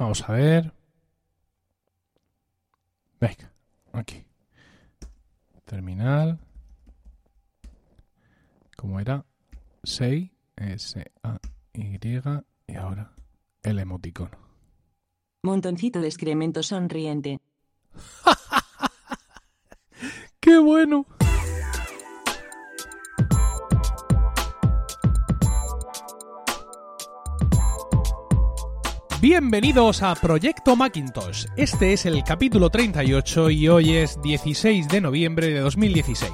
Vamos a ver. Venga, aquí. Terminal. ¿Cómo era? 6, S, A, Y, y ahora el emoticono. Montoncito de excremento sonriente. ¡Qué bueno! Bienvenidos a Proyecto Macintosh. Este es el capítulo 38 y hoy es 16 de noviembre de 2016.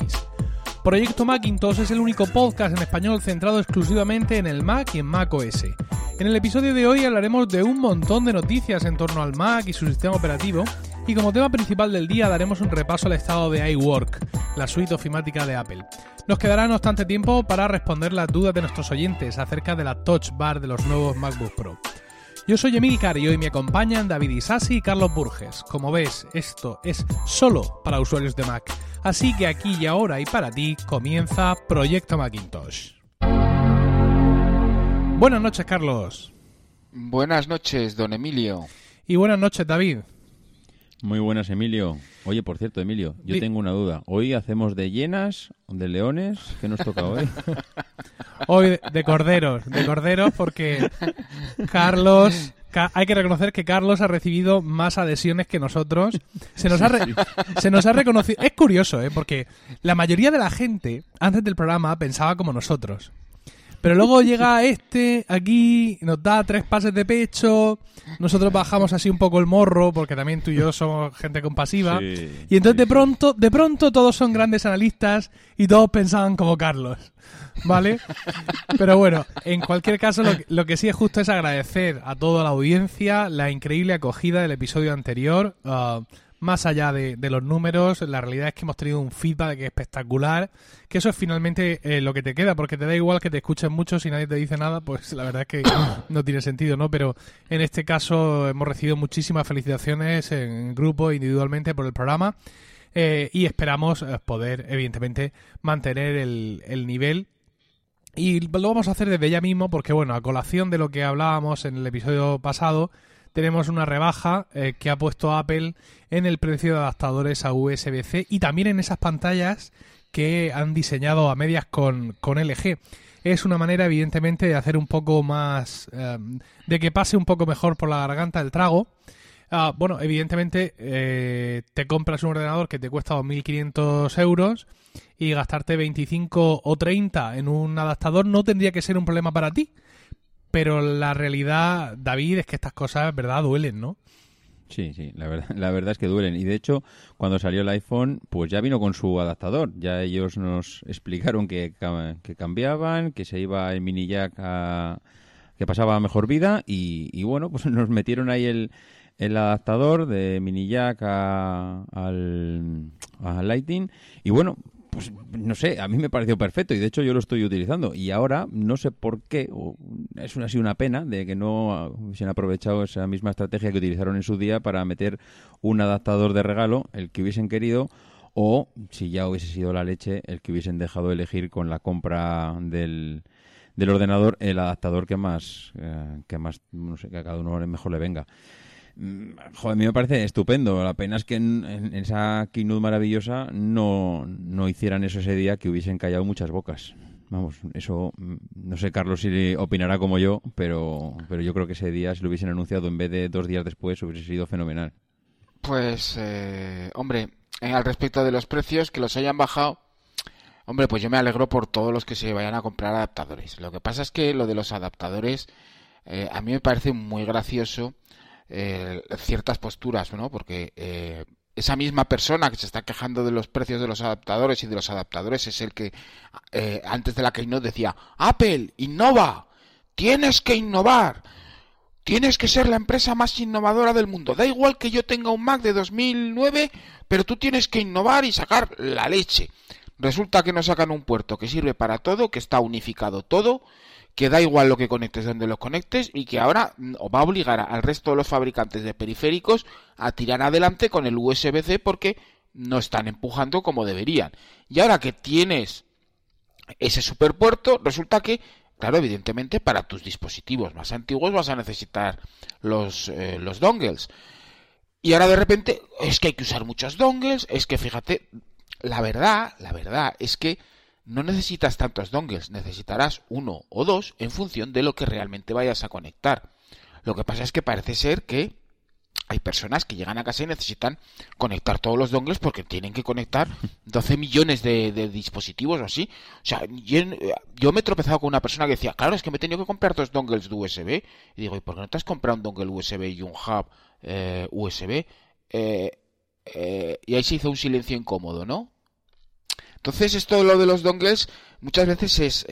Proyecto Macintosh es el único podcast en español centrado exclusivamente en el Mac y en Mac OS. En el episodio de hoy hablaremos de un montón de noticias en torno al Mac y su sistema operativo, y como tema principal del día daremos un repaso al estado de iWork, la suite ofimática de Apple. Nos quedará no obstante tiempo para responder las dudas de nuestros oyentes acerca de la Touch Bar de los nuevos MacBook Pro. Yo soy Emilcar y hoy me acompañan David Isasi y Carlos Burges. Como ves, esto es solo para usuarios de Mac. Así que aquí y ahora y para ti comienza Proyecto Macintosh. Buenas noches, Carlos. Buenas noches, don Emilio. Y buenas noches, David. Muy buenas, Emilio. Oye, por cierto, Emilio, yo tengo una duda. ¿Hoy hacemos de llenas, de leones? ¿Qué nos toca hoy? Hoy de corderos, de corderos porque Carlos hay que reconocer que Carlos ha recibido más adhesiones que nosotros. Se nos ha, se nos ha reconocido. Es curioso, ¿eh? Porque la mayoría de la gente, antes del programa, pensaba como nosotros. Pero luego llega este aquí, nos da tres pases de pecho, nosotros bajamos así un poco el morro, porque también tú y yo somos gente compasiva, y entonces de pronto, de pronto todos son grandes analistas y todos pensaban como Carlos. ¿Vale? Pero bueno, en cualquier caso, lo, que sí es justo es agradecer a toda la audiencia la increíble acogida del episodio anterior. Uh, más allá de, los números, la realidad es que hemos tenido un feedback espectacular, que eso es finalmente eh, lo que te queda, porque te da igual que te escuchen mucho si nadie te dice nada, pues la verdad es que no tiene sentido, ¿no? Pero en este caso hemos recibido muchísimas felicitaciones en grupo, individualmente por el programa, eh, y esperamos eh, poder, evidentemente, mantener el, el nivel y lo vamos a hacer desde ya mismo porque, bueno, a colación de lo que hablábamos en el episodio pasado, tenemos una rebaja eh, que ha puesto Apple en el precio de adaptadores a USB-C y también en esas pantallas que han diseñado a medias con, con LG. Es una manera, evidentemente, de hacer un poco más. Eh, de que pase un poco mejor por la garganta el trago. Ah, bueno, evidentemente, eh, te compras un ordenador que te cuesta 2.500 euros y gastarte 25 o 30 en un adaptador no tendría que ser un problema para ti pero la realidad, David, es que estas cosas, ¿verdad?, duelen, ¿no? Sí, sí, la verdad, la verdad es que duelen. Y de hecho, cuando salió el iPhone, pues ya vino con su adaptador. Ya ellos nos explicaron que, que cambiaban, que se iba el mini jack a, que pasaba mejor vida. Y, bueno, pues nos metieron ahí el, el adaptador de mini jack a, al, a Lightning. Y bueno, pues no sé, a mí me pareció perfecto y de hecho yo lo estoy utilizando. Y ahora no sé por qué, es una, así una pena de que no hubiesen aprovechado esa misma estrategia que utilizaron en su día para meter un adaptador de regalo, el que hubiesen querido, o si ya hubiese sido la leche, el que hubiesen dejado elegir con la compra del, del ordenador el adaptador que más, eh, que más, no sé, que a cada uno mejor le venga. Mm, joder, a mí me parece estupendo. La pena es que en, esa keynote maravillosa no, no hicieran eso ese día que hubiesen callado muchas bocas. Vamos, eso mm, no sé, Carlos, si opinará como yo, pero, pero yo creo que ese día, si lo hubiesen anunciado en vez de dos días después, hubiese sido fenomenal. Pues, eh, hombre, eh, al respecto de los precios, que los hayan bajado, hombre, pues yo me alegro por todos los que se vayan a comprar adaptadores. Lo que pasa es que lo de los adaptadores, eh, a mí me parece muy gracioso eh, ciertas posturas, ¿no? Porque eh, esa misma persona que se está quejando de los precios de los adaptadores y de los adaptadores es el que eh, antes de la Keynote decía, Apple, innova, tienes que innovar, tienes que ser la empresa más innovadora del mundo. Da igual que yo tenga un Mac de 2009, pero tú tienes que innovar y sacar la leche. Resulta que nos sacan un puerto que sirve para todo, que está unificado todo, que da igual lo que conectes donde lo conectes y que ahora mm, va a obligar al resto de los fabricantes de periféricos a tirar adelante con el USB-C porque no están empujando como deberían. Y ahora que tienes ese superpuerto, resulta que claro, evidentemente para tus dispositivos más antiguos vas a necesitar los, eh, los dongles. Y ahora de repente es que hay que usar muchos dongles, es que fíjate, la verdad, la verdad es que no necesitas tantos dongles, necesitarás uno o dos en función de lo que realmente vayas a conectar. Lo que pasa es que parece ser que hay personas que llegan a casa y necesitan conectar todos los dongles porque tienen que conectar 12 millones de, dispositivos o así. O sea, yo, me he tropezado con una persona que decía, claro, es que me he tenido que comprar dos dongles de USB. Y digo, ¿y por qué no te has comprado un dongle USB y un hub eh, USB? Eh, eh, y ahí se hizo un silencio incómodo, ¿no? Entonces, esto lo de los dongles muchas veces es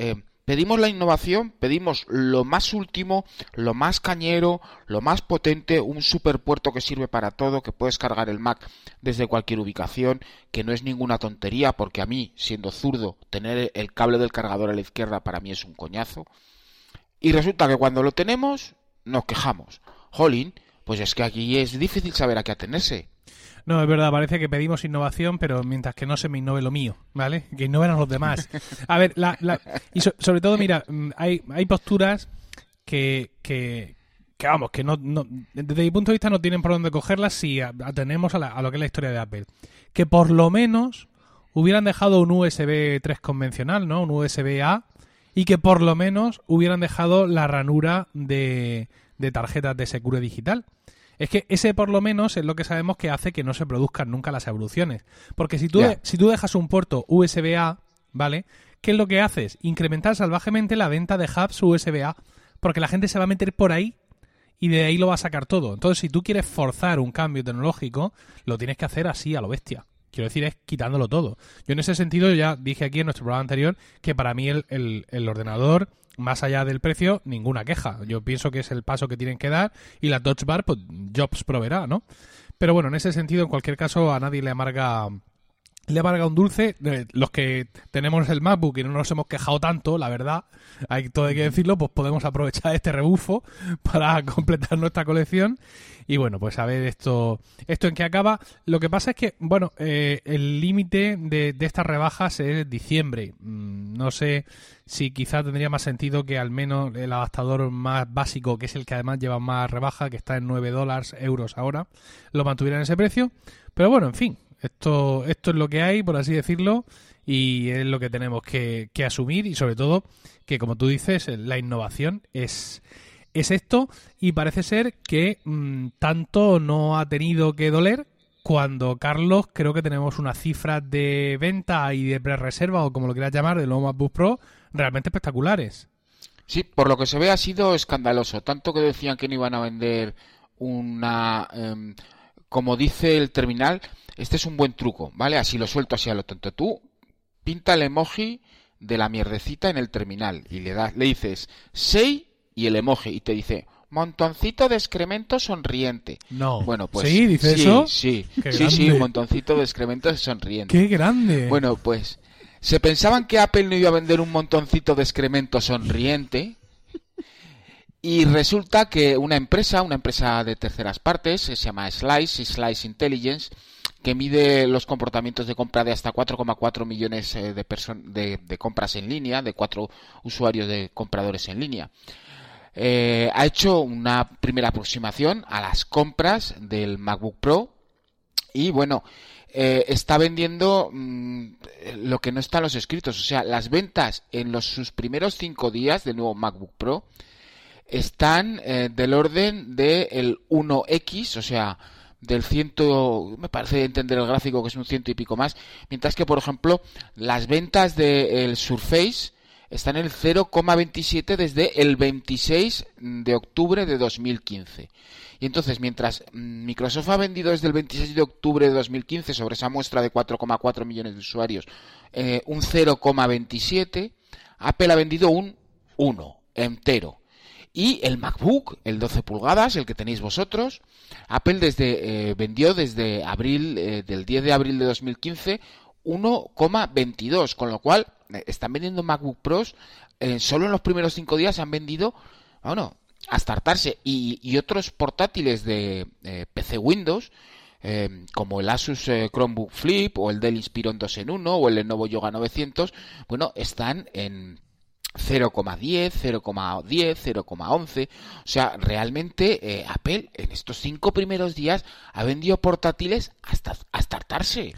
Pedimos la innovación, pedimos lo más último, lo más cañero, lo más potente, un superpuerto que sirve para todo, que puedes cargar el Mac desde cualquier ubicación, que no es ninguna tontería, porque a mí, siendo zurdo, tener el cable del cargador a la izquierda para mí es un coñazo. Y resulta que cuando lo tenemos, nos quejamos. Jolín, pues es que aquí es difícil saber a qué atenerse. No, es verdad, parece que pedimos innovación, pero mientras que no se me innove lo mío, ¿vale? Que innoven a los demás. A ver, la, la, y sobre todo, mira, mm, hay, hay posturas que, que, vamos, que no, no, desde mi punto de vista no tienen por dónde cogerlas si atenemos a, a lo que es la historia de Apple. Que por lo menos hubieran dejado un USB 3 convencional, ¿no? Un USB A, y que por lo menos hubieran dejado la ranura de, de tarjetas de Secure Digital. Es que ese por lo menos es lo que sabemos que hace que no se produzcan nunca las evoluciones. Porque si tú, si tú dejas un puerto USB-A, ¿vale? ¿Qué es lo que haces? Incrementar salvajemente la venta de hubs USB-A. Porque la gente se va a meter por ahí y de ahí lo va a sacar todo. Entonces, si tú quieres forzar un cambio tecnológico, lo tienes que hacer así, a lo bestia. Quiero decir, es quitándolo todo. Yo en ese sentido ya dije aquí en nuestro programa anterior que para mí el, el ordenador más allá del precio, ninguna queja. Yo pienso que es el paso que tienen que dar y la Dodge Bar, pues Jobs proveerá, ¿no? Pero bueno, en ese sentido, en cualquier caso, a nadie le amarga le amarga un dulce. Los que tenemos el MacBook y no nos hemos quejado tanto, la verdad, hay todo hay que decirlo, pues podemos aprovechar este rebufo para completar nuestra colección. Y bueno, pues a ver esto, esto en qué acaba. Lo que pasa es que, bueno, eh, el límite de, estas rebajas es diciembre. Mm, no sé si quizás tendría más sentido que al menos el adaptador más básico, que es el que además lleva más rebaja, que está en 9 dólares, euros ahora, lo mantuvieran ese precio. Pero bueno, en fin, esto, esto es lo que hay, por así decirlo, y es lo que tenemos que, asumir y sobre todo que, como tú dices, la innovación es, es esto y parece ser que mm, tanto no ha tenido que doler cuando Carlos creo que tenemos unas cifras de venta y de pre-reserva o como lo quieras llamar del nuevo MacBook Pro realmente espectaculares. Sí, por lo que se ve ha sido escandaloso, tanto que decían que no iban a vender una, em, como dice el terminal, este es un buen truco, ¿vale? Así lo suelto así a lo tonto. Tú pinta el emoji de la mierdecita en el terminal y le das, le dices say y el emoji y te dice montoncito de excremento sonriente. No. Bueno, pues sí, dice eso. Sí, sí, sí, montoncito de excremento sonriente. Qué grande. Bueno, pues se pensaban que Apple no iba a vender un montoncito de excremento sonriente y resulta que una empresa, una empresa de terceras partes, se llama Slice, Slice Intelligence, que mide los comportamientos de compra de hasta 4,4 millones eh, de, de, compras en línea, de cuatro usuarios de compradores en línea. Eh, ha hecho una primera aproximación a las compras del MacBook Pro y bueno, eh, está vendiendo mm, lo que no está en los escritos, o sea, las ventas en los, sus primeros cinco días del nuevo MacBook Pro están eh, del orden del 1X, o sea, del ciento, me parece entender el gráfico que es un ciento y pico más, mientras que, por ejemplo, las ventas del Surface están en el 0,27 desde el 26 de octubre de 2015. Y entonces, mientras Microsoft ha vendido desde el 26 de octubre de 2015 sobre esa muestra de 4,4 millones de usuarios eh, un 0,27, Apple ha vendido un 1 entero. Y el MacBook, el 12 pulgadas, el que tenéis vosotros, Apple desde, eh, vendió desde abril, eh, del 10 de abril de 2015, 1,22, con lo cual eh, están vendiendo MacBook Pros, solo en los primeros 5 días han vendido, bueno, hasta hartarse. Y, y otros portátiles de PC Windows, como el Asus Chromebook Flip o el Dell Inspiron 2 en 1 o el Lenovo Yoga 900, bueno, están en 0,10, 0,10, 0,11. O sea, realmente eh, Apple en estos cinco primeros días ha vendido portátiles hasta, hasta hartarse.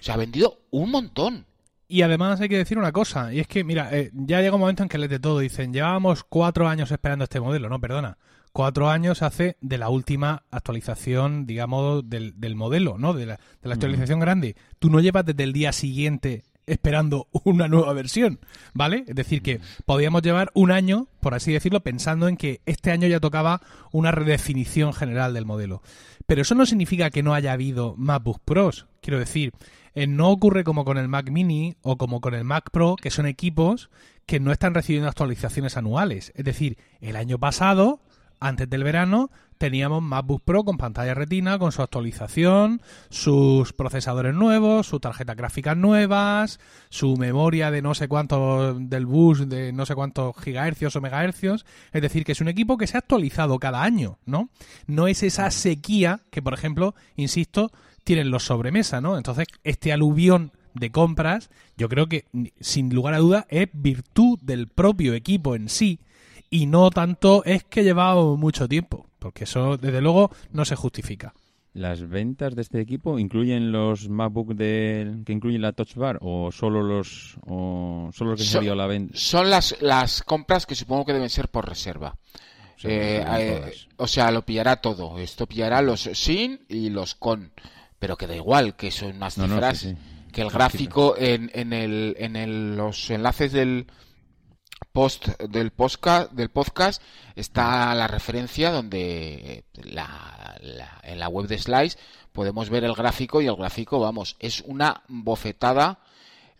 O sea, ha vendido un montón. Y además hay que decir una cosa, y es que, mira, eh, ya llega un momento en que les de todo dicen, llevábamos cuatro años esperando este modelo, no, perdona, cuatro años hace de la última actualización, digamos, del, del modelo, ¿no? De la, de la actualización grande. Tú no llevas desde el día siguiente esperando una nueva versión, ¿vale? Es decir, que podíamos llevar un año, por así decirlo, pensando en que este año ya tocaba una redefinición general del modelo. Pero eso no significa que no haya habido MacBook Pros. Quiero decir, eh, no ocurre como con el Mac Mini o como con el Mac Pro, que son equipos que no están recibiendo actualizaciones anuales. Es decir, el año pasado, antes del verano, teníamos MacBook Pro con pantalla retina, con su actualización, sus procesadores nuevos, su tarjeta gráfica nuevas, su memoria de no sé cuánto del bus de no sé cuántos gigahercios o megahercios. Es decir, que es un equipo que se ha actualizado cada año, ¿no? No es esa sequía que, por ejemplo, insisto, tienen los sobremesa, ¿no? Entonces, este aluvión de compras, yo creo que sin lugar a duda es virtud del propio equipo en sí y no tanto es que llevaba mucho tiempo. Porque eso, desde luego, no se justifica. ¿Las ventas de este equipo incluyen los MacBook de, que incluyen la Touch Bar o solo los o solo los que se dio la venta? Son las, las compras que supongo que deben ser por reserva. Eh, eh, o sea, lo pillará todo. Esto pillará los sin y los con. Pero que da igual, que son unas cifras. Que el gráfico en, en, el, en el, los enlaces del, post del podcast, del podcast está la referencia donde la, en la web de Slice podemos ver el gráfico y el gráfico, vamos, es una bofetada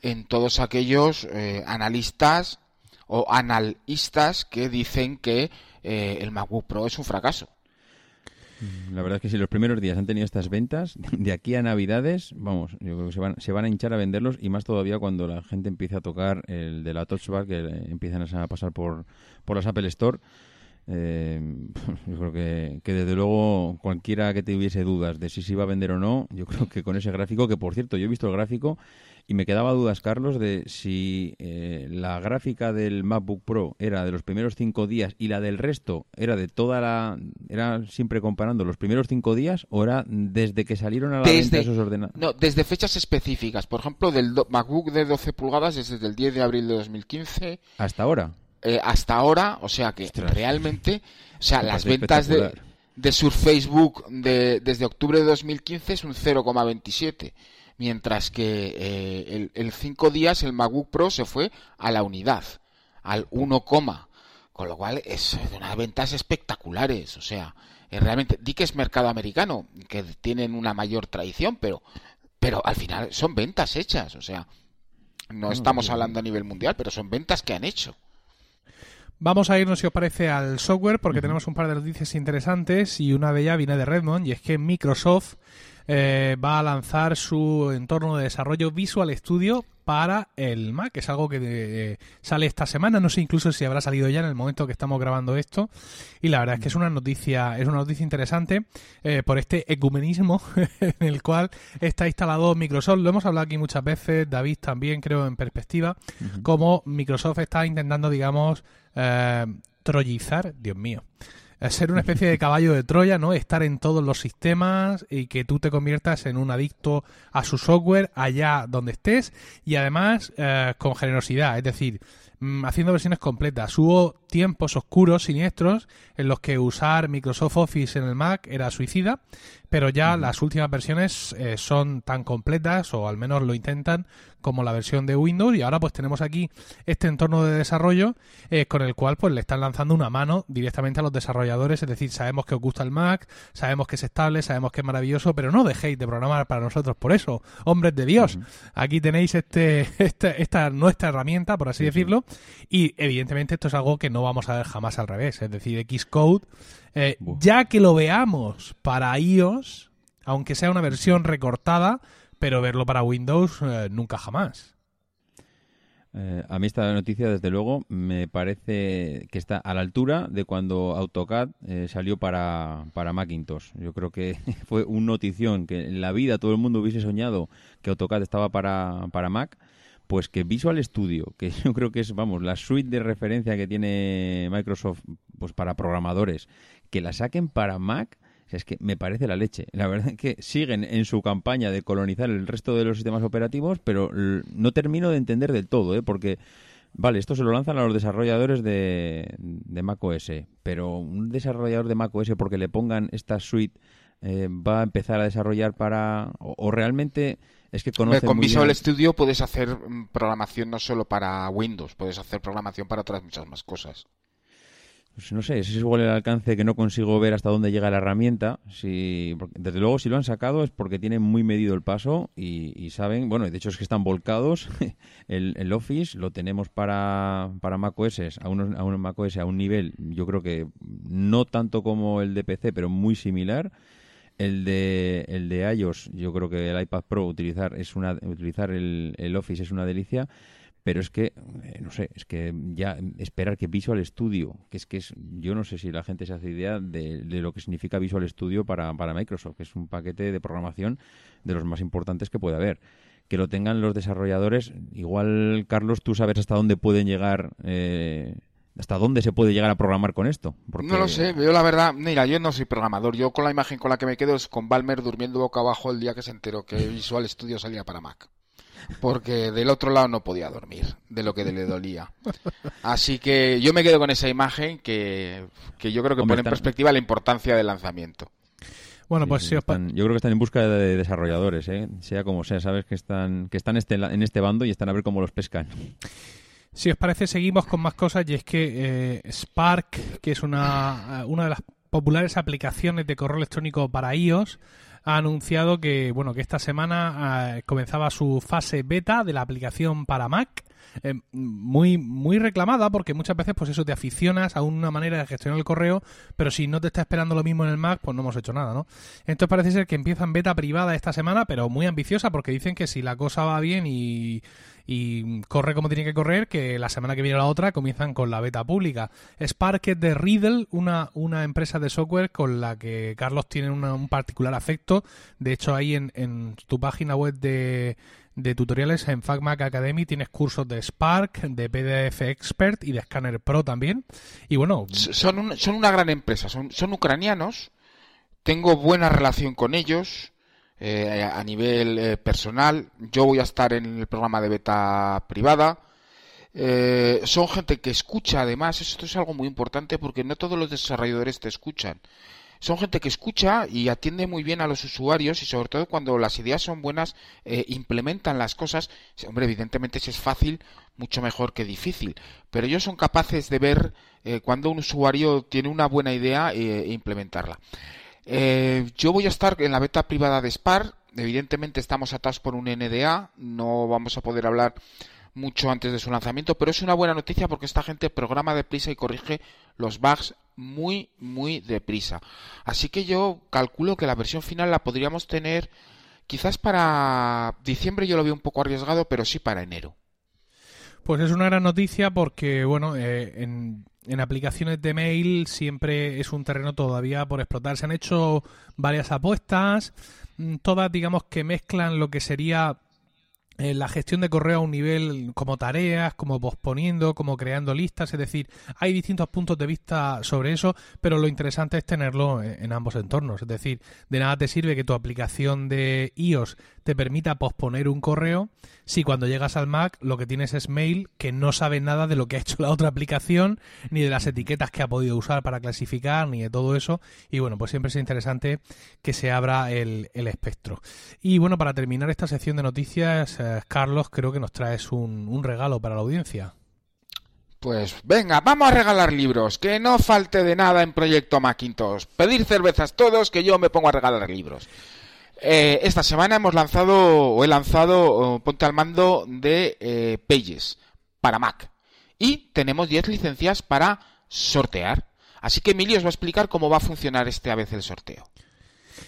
en todos aquellos eh, analistas o analistas que dicen que eh, el MacBook Pro es un fracaso. La verdad es que si los primeros días han tenido estas ventas, de aquí a Navidades, vamos, yo creo que se van, se van a hinchar a venderlos y más todavía cuando la gente empiece a tocar el de la Touch que empiezan a pasar por, por las Apple Store. Eh, yo creo que, que, desde luego cualquiera que tuviese dudas de si se iba a vender o no, yo creo que con ese gráfico, que por cierto yo he visto el gráfico y me quedaba dudas, Carlos, de si eh, la gráfica del MacBook Pro era de los primeros cinco días y la del resto era de toda la... Era siempre comparando los primeros cinco días o era desde que salieron a la venta esos ordenadores. No, desde fechas específicas. Por ejemplo, del MacBook de 12 pulgadas desde el 10 de abril de 2015. ¿Hasta ahora? Eh, hasta ahora, o sea que realmente, o sea, las ventas de, de Surface Book de, desde octubre de 2015 es un 0,27 mientras que eh, el, 5 días el MacBook Pro se fue a la unidad, al 1, con lo cual es de unas ventas espectaculares, o sea, realmente, di que es mercado americano, que tienen una mayor tradición, pero, pero al final son ventas hechas, o sea, no estamos hablando a nivel mundial, pero son ventas que han hecho. Vamos a irnos, si os parece, al software, porque tenemos un par de noticias interesantes y una de ellas viene de Redmond, y es que Microsoft eh, va a lanzar su entorno de desarrollo Visual Studio para el Mac. Es algo que eh, sale esta semana. No sé incluso si habrá salido ya en el momento que estamos grabando esto. Y la verdad es que es una noticia, es una noticia interesante eh, por este ecumenismo en el cual está instalado Microsoft. Lo hemos hablado aquí muchas veces, David también creo en perspectiva, como Microsoft está intentando, digamos, trollizar, Dios mío ser una especie de caballo de Troya, ¿no? Estar en todos los sistemas y que tú te conviertas en un adicto a su software allá donde estés y además eh, con generosidad, es decir, mm, haciendo versiones completas. Hubo tiempos oscuros, siniestros, en los que usar Microsoft Office en el Mac era suicida, pero ya las últimas versiones eh, son tan completas, o al menos lo intentan, como la versión de Windows y ahora pues tenemos aquí este entorno de desarrollo eh, con el cual pues le están lanzando una mano directamente a los desarrolladores, es decir, sabemos que os gusta el Mac, sabemos que es estable, sabemos que es maravilloso, pero no dejéis de programar para nosotros por eso, hombres de Dios. Aquí tenéis este, este, esta nuestra herramienta, por así decirlo, y evidentemente esto es algo que no vamos a ver jamás al revés, es decir, Xcode, eh, ya que lo veamos para iOS, aunque sea una versión recortada, pero verlo para Windows eh, nunca jamás. Eh, a mí esta noticia, desde luego, me parece que está a la altura de cuando AutoCAD eh, salió para, para Macintosh. Yo creo que fue una notición que en la vida todo el mundo hubiese soñado que AutoCAD estaba para, para Mac, pues que Visual Studio, que yo creo que es, vamos, la suite de referencia que tiene Microsoft pues para programadores, que la saquen para Mac, es que me parece la leche. La verdad es que siguen en su campaña de colonizar el resto de los sistemas operativos, pero no termino de entender del todo, ¿eh? porque Vale, esto se lo lanzan a los desarrolladores de, de macOS, pero un desarrollador de macOS porque le pongan esta suite eh, va a empezar a desarrollar para o, realmente es que conoce con Visual Studio puedes hacer mm, programación no solo para Windows, puedes hacer programación para otras muchas más cosas. Pues no sé, ese es igual el alcance que no consigo ver hasta dónde llega la herramienta. Si, desde luego, si lo han sacado es porque tienen muy medido el paso y, saben, bueno, de hecho es que están volcados. el, Office lo tenemos para, para macOS, a, unos, a un macOS a un nivel, yo creo que no tanto como el de PC, pero muy similar. El de, el de iOS, yo creo que el iPad Pro utilizar es una utilizar el, el Office es una delicia pero es que eh, no sé es que ya esperar que Visual Studio que es que es yo no sé si la gente se hace idea de, lo que significa Visual Studio para, para Microsoft que es un paquete de programación de los más importantes que puede haber que lo tengan los desarrolladores igual Carlos tú sabes hasta dónde pueden llegar eh, ¿Hasta dónde se puede llegar a programar con esto? No lo sé, yo la verdad, mira, yo no soy programador. Yo con la imagen con la que me quedo es con Balmer durmiendo boca abajo el día que se enteró que Visual Studio salía para Mac porque del otro lado no podía dormir, de lo que le dolía. Así que yo me quedo con esa imagen que, yo creo que pone en perspectiva la importancia del lanzamiento. Bueno, pues si Yo creo que están en busca de desarrolladores, ¿eh? sea como sea, sabes que están, que están este, en este bando y están a ver cómo los pescan. Si os parece, seguimos con más cosas y es que eh, Spark, que es una, una de las populares aplicaciones de correo electrónico para iOS, ha anunciado que bueno que esta semana ah, comenzaba su fase beta de la aplicación para Mac. Eh, muy muy reclamada porque muchas veces pues eso te aficionas a una manera de gestionar el correo pero si no te está esperando lo mismo en el Mac pues no hemos hecho nada no entonces parece ser que empiezan beta privada esta semana pero muy ambiciosa porque dicen que si la cosa va bien y y corre como tiene que correr, que la semana que viene la otra comienzan con la beta pública. Spark es de Riddle, una, una empresa de software con la que Carlos tiene un particular afecto. De hecho, ahí en, en tu página web de, de tutoriales en FacMac Academy tienes cursos de Spark, de PDF Expert y de Scanner Pro también. Y bueno, son, son una gran empresa, son, son ucranianos, tengo buena relación con ellos, eh, a nivel eh, personal. Yo voy a estar en el programa de beta privada. Eh, son gente que escucha además, esto es algo muy importante porque no todos los desarrolladores te escuchan. Son gente que escucha y atiende muy bien a los usuarios y sobre todo cuando las ideas son buenas implementan las cosas. Hombre, evidentemente si es fácil, mucho mejor que difícil. Pero ellos son capaces de ver cuando un usuario tiene una buena idea e implementarla. Eh, yo voy a estar en la beta privada de Spark. Evidentemente estamos atados por un NDA. No vamos a poder hablar mucho antes de su lanzamiento, pero es una buena noticia porque esta gente programa deprisa y corrige los bugs muy, muy deprisa. Así que yo calculo que la versión final la podríamos tener quizás para diciembre yo lo veo un poco arriesgado, pero sí para enero. Pues es una gran noticia porque, bueno, eh, en, en aplicaciones de mail siempre es un terreno todavía por explotar. Se han hecho varias apuestas, mm, todas digamos que mezclan lo que sería eh, la gestión de correo a un nivel como tareas, como posponiendo, como creando listas, es decir, hay distintos puntos de vista sobre eso, pero lo interesante es tenerlo en, ambos entornos, es decir, de nada te sirve que tu aplicación de iOS te permita posponer un correo si cuando llegas al Mac lo que tienes es mail que no sabe nada de lo que ha hecho la otra aplicación, ni de las etiquetas que ha podido usar para clasificar, ni de todo eso, y bueno, pues siempre es interesante que se abra el, el espectro. Y bueno, para terminar esta sección de noticias, Carlos, creo que nos traes un, regalo para la audiencia. Pues venga, vamos a regalar libros, que no falte de nada en Proyecto Macintosh. Pedir cervezas todos, que yo me pongo a regalar libros. Eh, esta semana hemos lanzado, o he lanzado, Ponte al Mando de eh, Pages para Mac. Y tenemos 10 licencias para sortear. Así que Emilio os va a explicar cómo va a funcionar este a vez el sorteo.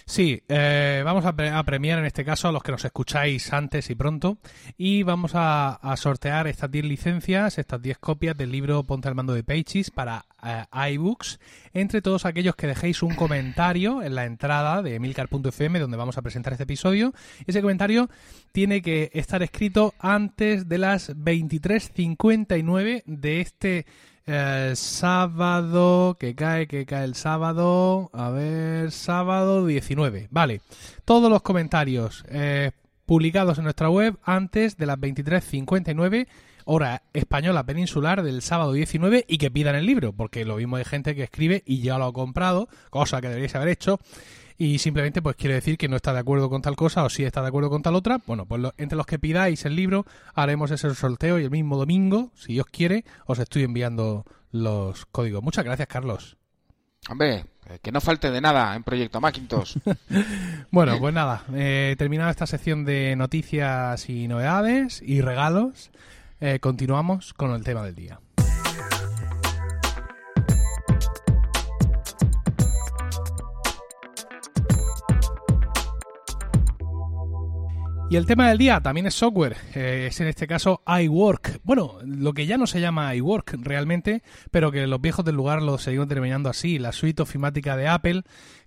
Sí, eh, vamos a, premiar en este caso a los que nos escucháis antes y pronto y vamos a, sortear estas 10 licencias, estas 10 copias del libro Ponte al mando de Pages para iBooks entre todos aquellos que dejéis un comentario en la entrada de emilcar.fm donde vamos a presentar este episodio. Ese comentario tiene que estar escrito antes de las 23.59 de este eh, sábado, que cae, que cae el sábado, a ver, sábado 19. Vale, todos los comentarios eh, publicados en nuestra web antes de las 23.59 hora española peninsular del sábado 19 y que pidan el libro, porque lo mismo hay gente que escribe y ya lo ha comprado, cosa que deberíais haber hecho, y simplemente pues quiere decir que no está de acuerdo con tal cosa o si está de acuerdo con tal otra, bueno, pues entre los que pidáis el libro haremos ese sorteo y el mismo domingo, si Dios quiere, os estoy enviando los códigos. Muchas gracias, Carlos. Hombre, eh, que no falte de nada en Proyecto Macintosh. bueno, pues nada, eh, terminada esta sección de noticias y novedades y regalos, eh, continuamos con el tema del día. Y el tema del día también es software, eh, es en este caso iWork. Bueno, lo que ya no se llama iWork realmente, pero que los viejos del lugar lo seguimos terminando así, la suite ofimática de Apple,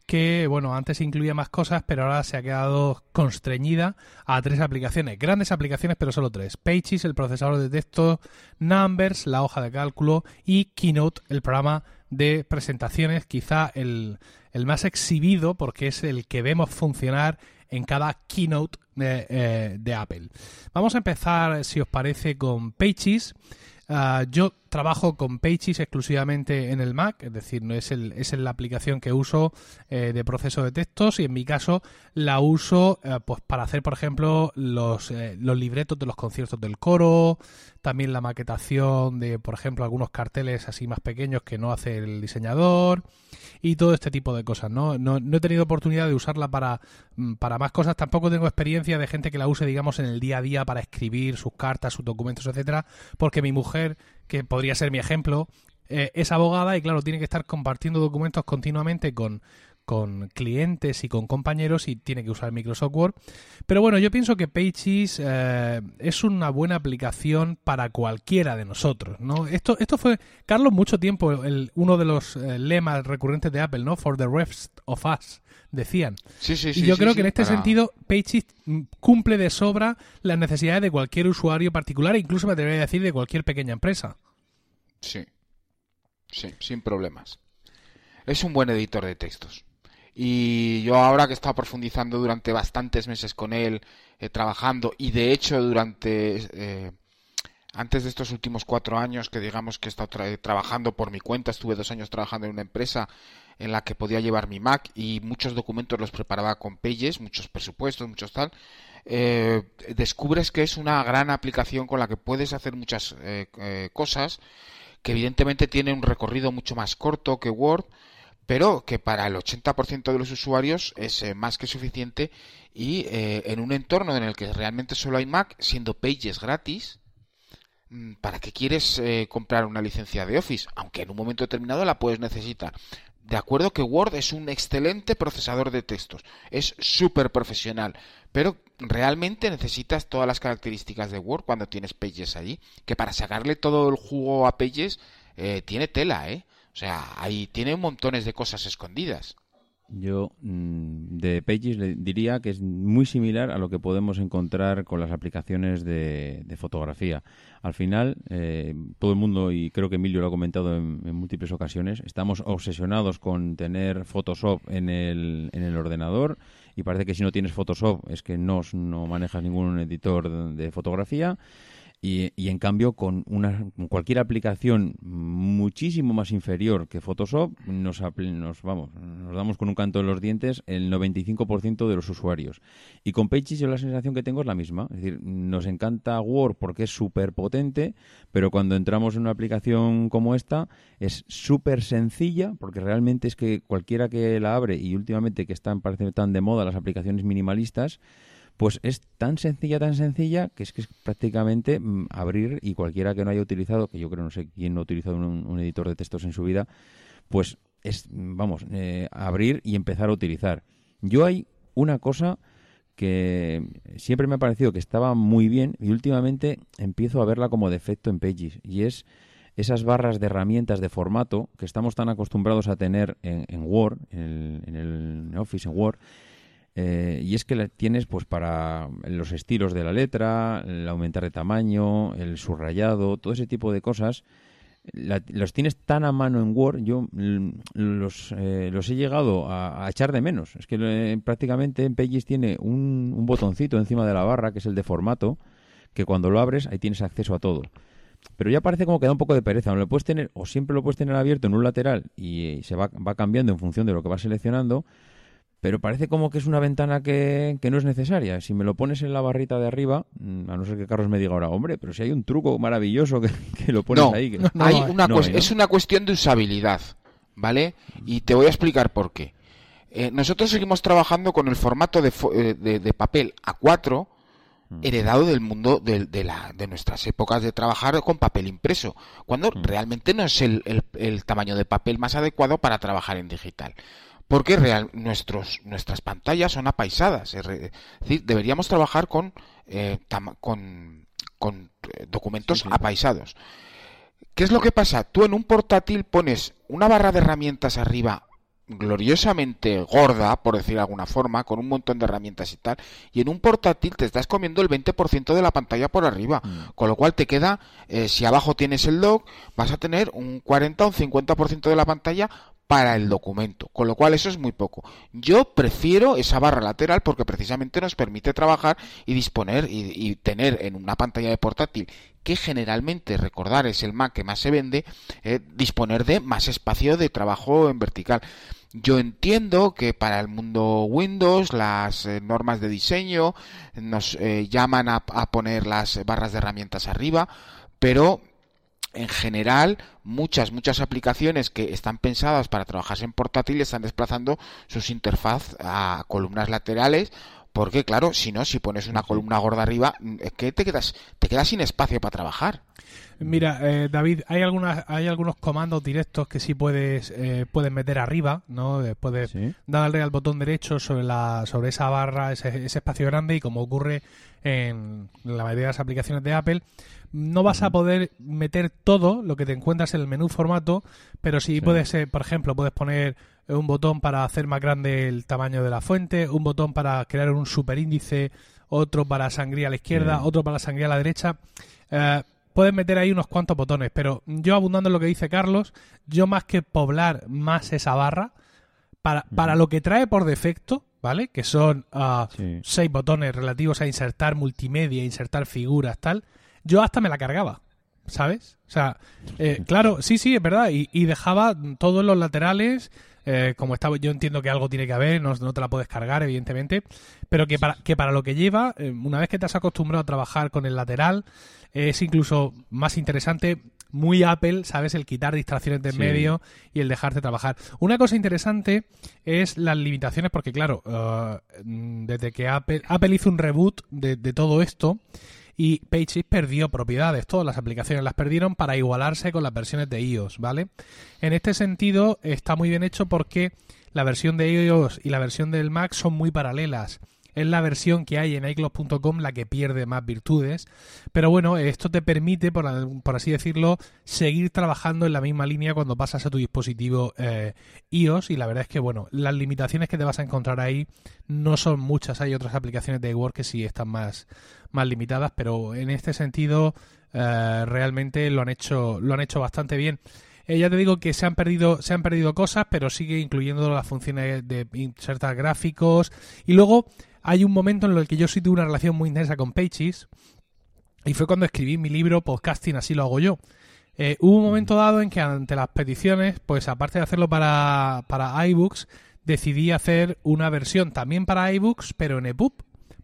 que bueno, antes incluía más cosas, pero ahora se ha quedado constreñida a tres aplicaciones, grandes aplicaciones, pero solo tres. Pages, el procesador de texto, Numbers, la hoja de cálculo y Keynote, el programa de presentaciones, quizá el, el más exhibido porque es el que vemos funcionar en cada keynote eh, de, Apple. Vamos a empezar, si os parece, con Pages. Ah, yo trabajo con Pages exclusivamente en el Mac, es decir, no es, el, es la aplicación que uso eh, de proceso de textos y en mi caso la uso eh, pues para hacer, por ejemplo, los, los libretos de los conciertos del coro, también la maquetación de, por ejemplo, algunos carteles así más pequeños que no hace el diseñador y todo este tipo de cosas, ¿no? No, he tenido oportunidad de usarla para, mm, para más cosas, tampoco tengo experiencia de gente que la use, digamos, en el día a día para escribir sus cartas, sus documentos, etcétera, porque mi mujer, que podría ser mi ejemplo, eh, es abogada y claro, tiene que estar compartiendo documentos continuamente con, con clientes y con compañeros y tiene que usar Microsoft Word. Pero bueno, yo pienso que Pages eh, es una buena aplicación para cualquiera de nosotros, ¿no? Esto, esto fue, Carlos, mucho tiempo el, uno de los eh, lemas recurrentes de Apple, ¿no? For the rest of us, decían. Sí, sí, y yo creo que en este sentido Pages cumple de sobra las necesidades de cualquier usuario particular e incluso me atrevería a decir de cualquier pequeña empresa. Sí, sí, sin problemas. Es un buen editor de textos. Y yo ahora que he estado profundizando durante bastantes meses con él, eh, trabajando, y de hecho durante... Eh, antes de estos últimos cuatro años que digamos que he estado trabajando por mi cuenta, estuve dos años trabajando en una empresa en la que podía llevar mi Mac y muchos documentos los preparaba con Pages, muchos presupuestos, muchos tal. Eh, descubres que es una gran aplicación con la que puedes hacer muchas cosas, que evidentemente tiene un recorrido mucho más corto que Word, pero que para el 80% de los usuarios es eh, más que suficiente y eh, en un entorno en el que realmente solo hay Mac, siendo Pages gratis, mm, ¿para qué quieres eh, comprar una licencia de Office? Aunque en un momento determinado la puedes necesitar. De acuerdo que Word es un excelente procesador de textos, es súper profesional, pero realmente necesitas todas las características de Word cuando tienes Pages allí, que para sacarle todo el jugo a Pages tiene tela, ¿eh? O sea, ahí tiene montones de cosas escondidas. Yo mm, de Pages le diría que es muy similar a lo que podemos encontrar con las aplicaciones de, fotografía. Al final, eh, todo el mundo, y creo que Emilio lo ha comentado en, múltiples ocasiones, estamos obsesionados con tener Photoshop en el, en el ordenador y parece que si no tienes Photoshop es que no, no manejas ningún editor de fotografía. Y, en cambio, con, una, cualquier aplicación muchísimo más inferior que Photoshop, nos, nos, vamos, nos damos con un canto en los dientes el 95% de los usuarios. Y con Pages yo la sensación que tengo es la misma. Es decir, nos encanta Word porque es súper potente, pero cuando entramos en una aplicación como esta, es súper sencilla, porque realmente es que cualquiera que la abre, y últimamente que están, parece tan de moda las aplicaciones minimalistas, pues es tan sencilla, tan sencilla, que es que es prácticamente mm, abrir y cualquiera que no haya utilizado, que yo creo no sé quién no ha utilizado un, editor de textos en su vida, pues es, vamos, eh, abrir y empezar a utilizar. Yo hay una cosa que siempre me ha parecido que estaba muy bien y últimamente empiezo a verla como defecto en Pages y es esas barras de herramientas de formato que estamos tan acostumbrados a tener en, en Word, en el, en el Office, en Word, eh, y es que la tienes pues para los estilos de la letra, el aumentar de tamaño, el subrayado, todo ese tipo de cosas. la- los tienes tan a mano en Word, yo mm, los, eh, los he llegado a, echar de menos. Es que eh, prácticamente en Pages tiene un, un botoncito encima de la barra, que es el de formato, que cuando lo abres ahí tienes acceso a todo. Pero ya parece como que da un poco de pereza. No lo puedes tener, o siempre lo puedes tener abierto en un lateral y eh, se va, va cambiando en función de lo que vas seleccionando, pero parece como que es una ventana que, que no es necesaria. Si me lo pones en la barrita de arriba, mm, a no ser que Carlos me diga ahora, hombre, pero si hay un truco maravilloso que, que lo pones No, ahí. que- no hay hay. una. Es una cuestión de usabilidad, ¿vale? Y te voy a explicar por qué. Eh, nosotros seguimos trabajando con el formato de, fo- eh, de- de papel A4 heredado del mundo de, de la, de nuestras épocas de trabajar con papel impreso, cuando realmente no es el, el- el tamaño de papel más adecuado para trabajar en digital. Porque real, nuestros, nuestras pantallas son apaisadas. Es decir, deberíamos trabajar con, eh, con, con, eh, documentos Sí, sí. apaisados. ¿Qué es lo que pasa? Tú en un portátil pones una barra de herramientas arriba gloriosamente gorda, por decir de alguna forma, con un montón de herramientas y tal, y en un portátil te estás comiendo el 20% de la pantalla por arriba, con lo cual te queda, eh, si abajo tienes el doc, vas a tener un 40 o un 50% de la pantalla para el documento, con lo cual eso es muy poco. Yo prefiero esa barra lateral porque precisamente nos permite trabajar y disponer y, tener en una pantalla de portátil que generalmente recordar es el Mac que más se vende, eh, disponer de más espacio de trabajo en vertical. Yo entiendo que para el mundo Windows las eh, normas de diseño nos eh, llaman a poner las barras de herramientas arriba, pero en general muchas muchas aplicaciones que están pensadas para trabajarse en portátil están desplazando sus interfaz a columnas laterales porque claro si no si pones una columna gorda arriba es que te quedas te quedas sin espacio para trabajar Mira, eh, David, hay algunas, hay algunos comandos directos que sí puedes, eh, puedes meter arriba, ¿no? Eh, Puedes Sí. darle al botón derecho sobre la, sobre esa barra, ese, ese espacio grande y como ocurre en la mayoría de las aplicaciones de Apple, no vas a poder meter todo lo que te encuentras en el menú formato, pero sí, Sí. puedes, eh, por ejemplo, puedes poner un botón para hacer más grande el tamaño de la fuente, un botón para crear un superíndice, otro para sangría a la izquierda, otro para sangría a la derecha. Eh, puedes meter ahí unos cuantos botones, pero yo abundando en lo que dice Carlos, yo más que poblar más esa barra, para, para lo que trae por defecto, ¿vale? Que son Sí. seis botones relativos a insertar multimedia, insertar figuras, tal, yo hasta me la cargaba, ¿sabes? O sea, eh, claro, sí, sí, es verdad, y, y dejaba todos los laterales, eh, como estaba, yo entiendo que algo tiene que haber, no, no te la puedes cargar, evidentemente, pero que para, que para lo que lleva, eh, una vez que te has acostumbrado a trabajar con el lateral, es incluso más interesante, muy Apple, ¿sabes? El quitar distracciones de en Sí. medio y el dejarte trabajar. Una cosa interesante es las limitaciones, porque claro, eh, desde que Apple, Apple hizo un reboot de, de todo esto, y Pages perdió propiedades, todas las aplicaciones las perdieron para igualarse con las versiones de iOS, ¿vale? En este sentido está muy bien hecho porque la versión de iOS y la versión del Mac son muy paralelas. Es la versión que hay en iCloud.com la que pierde más virtudes, pero bueno, esto te permite, por, así decirlo, seguir trabajando en la misma línea cuando pasas a tu dispositivo eh, iOS. Y la verdad es que bueno, las limitaciones que te vas a encontrar ahí no son muchas, hay otras aplicaciones de Word que sí están más, más limitadas, pero en este sentido eh, realmente lo han hecho lo han hecho bastante bien. Eh, ya te digo que se han perdido se han perdido cosas, pero sigue incluyendo las funciones de insertar gráficos y luego hay un momento en el que yo sí tuve una relación muy intensa con Pages y fue cuando escribí mi libro Podcasting así lo hago yo. Eh, hubo un momento dado en que ante las peticiones, pues aparte de hacerlo para, para iBooks, decidí hacer una versión también para iBooks, pero en EPUB.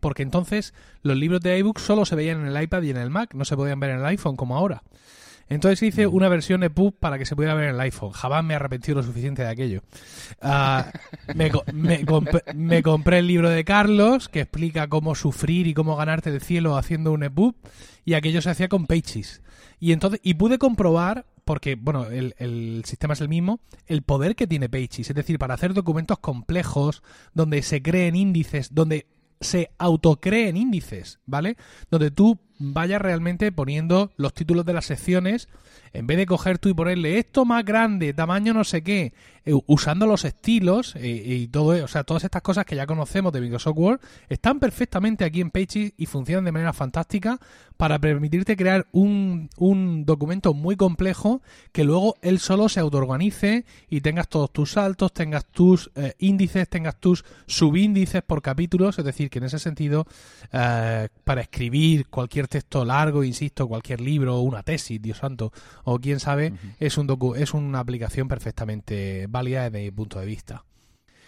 Porque entonces los libros de iBooks solo se veían en el iPad y en el Mac, no se podían ver en el iPhone como ahora. Entonces hice una versión EPUB para que se pudiera ver en el iPhone. Jamás me he arrepentido lo suficiente de aquello. Ah, me, me comp- me compré el libro de Carlos que explica cómo sufrir y cómo ganarte el cielo haciendo un EPUB y aquello se hacía con Pages. Y entonces y pude comprobar porque bueno, el, el sistema es el mismo, el poder que tiene Pages, es decir, para hacer documentos complejos donde se creen índices, donde se autocreen índices, ¿vale? Donde tú vaya realmente poniendo los títulos de las secciones en vez de coger tú y ponerle esto más grande, tamaño no sé qué, eh, usando los estilos eh, y todo, o sea, todas estas cosas que ya conocemos de Microsoft Word, están perfectamente aquí en Pages y funcionan de manera fantástica para permitirte crear un, un documento muy complejo que luego él solo se autoorganice y tengas todos tus saltos, tengas tus eh, índices, tengas tus subíndices por capítulos, es decir, que en ese sentido, para escribir cualquier texto largo, insisto, cualquier libro una tesis, Dios santo, o quién sabe, es, un docu es una aplicación perfectamente válida desde mi punto de vista.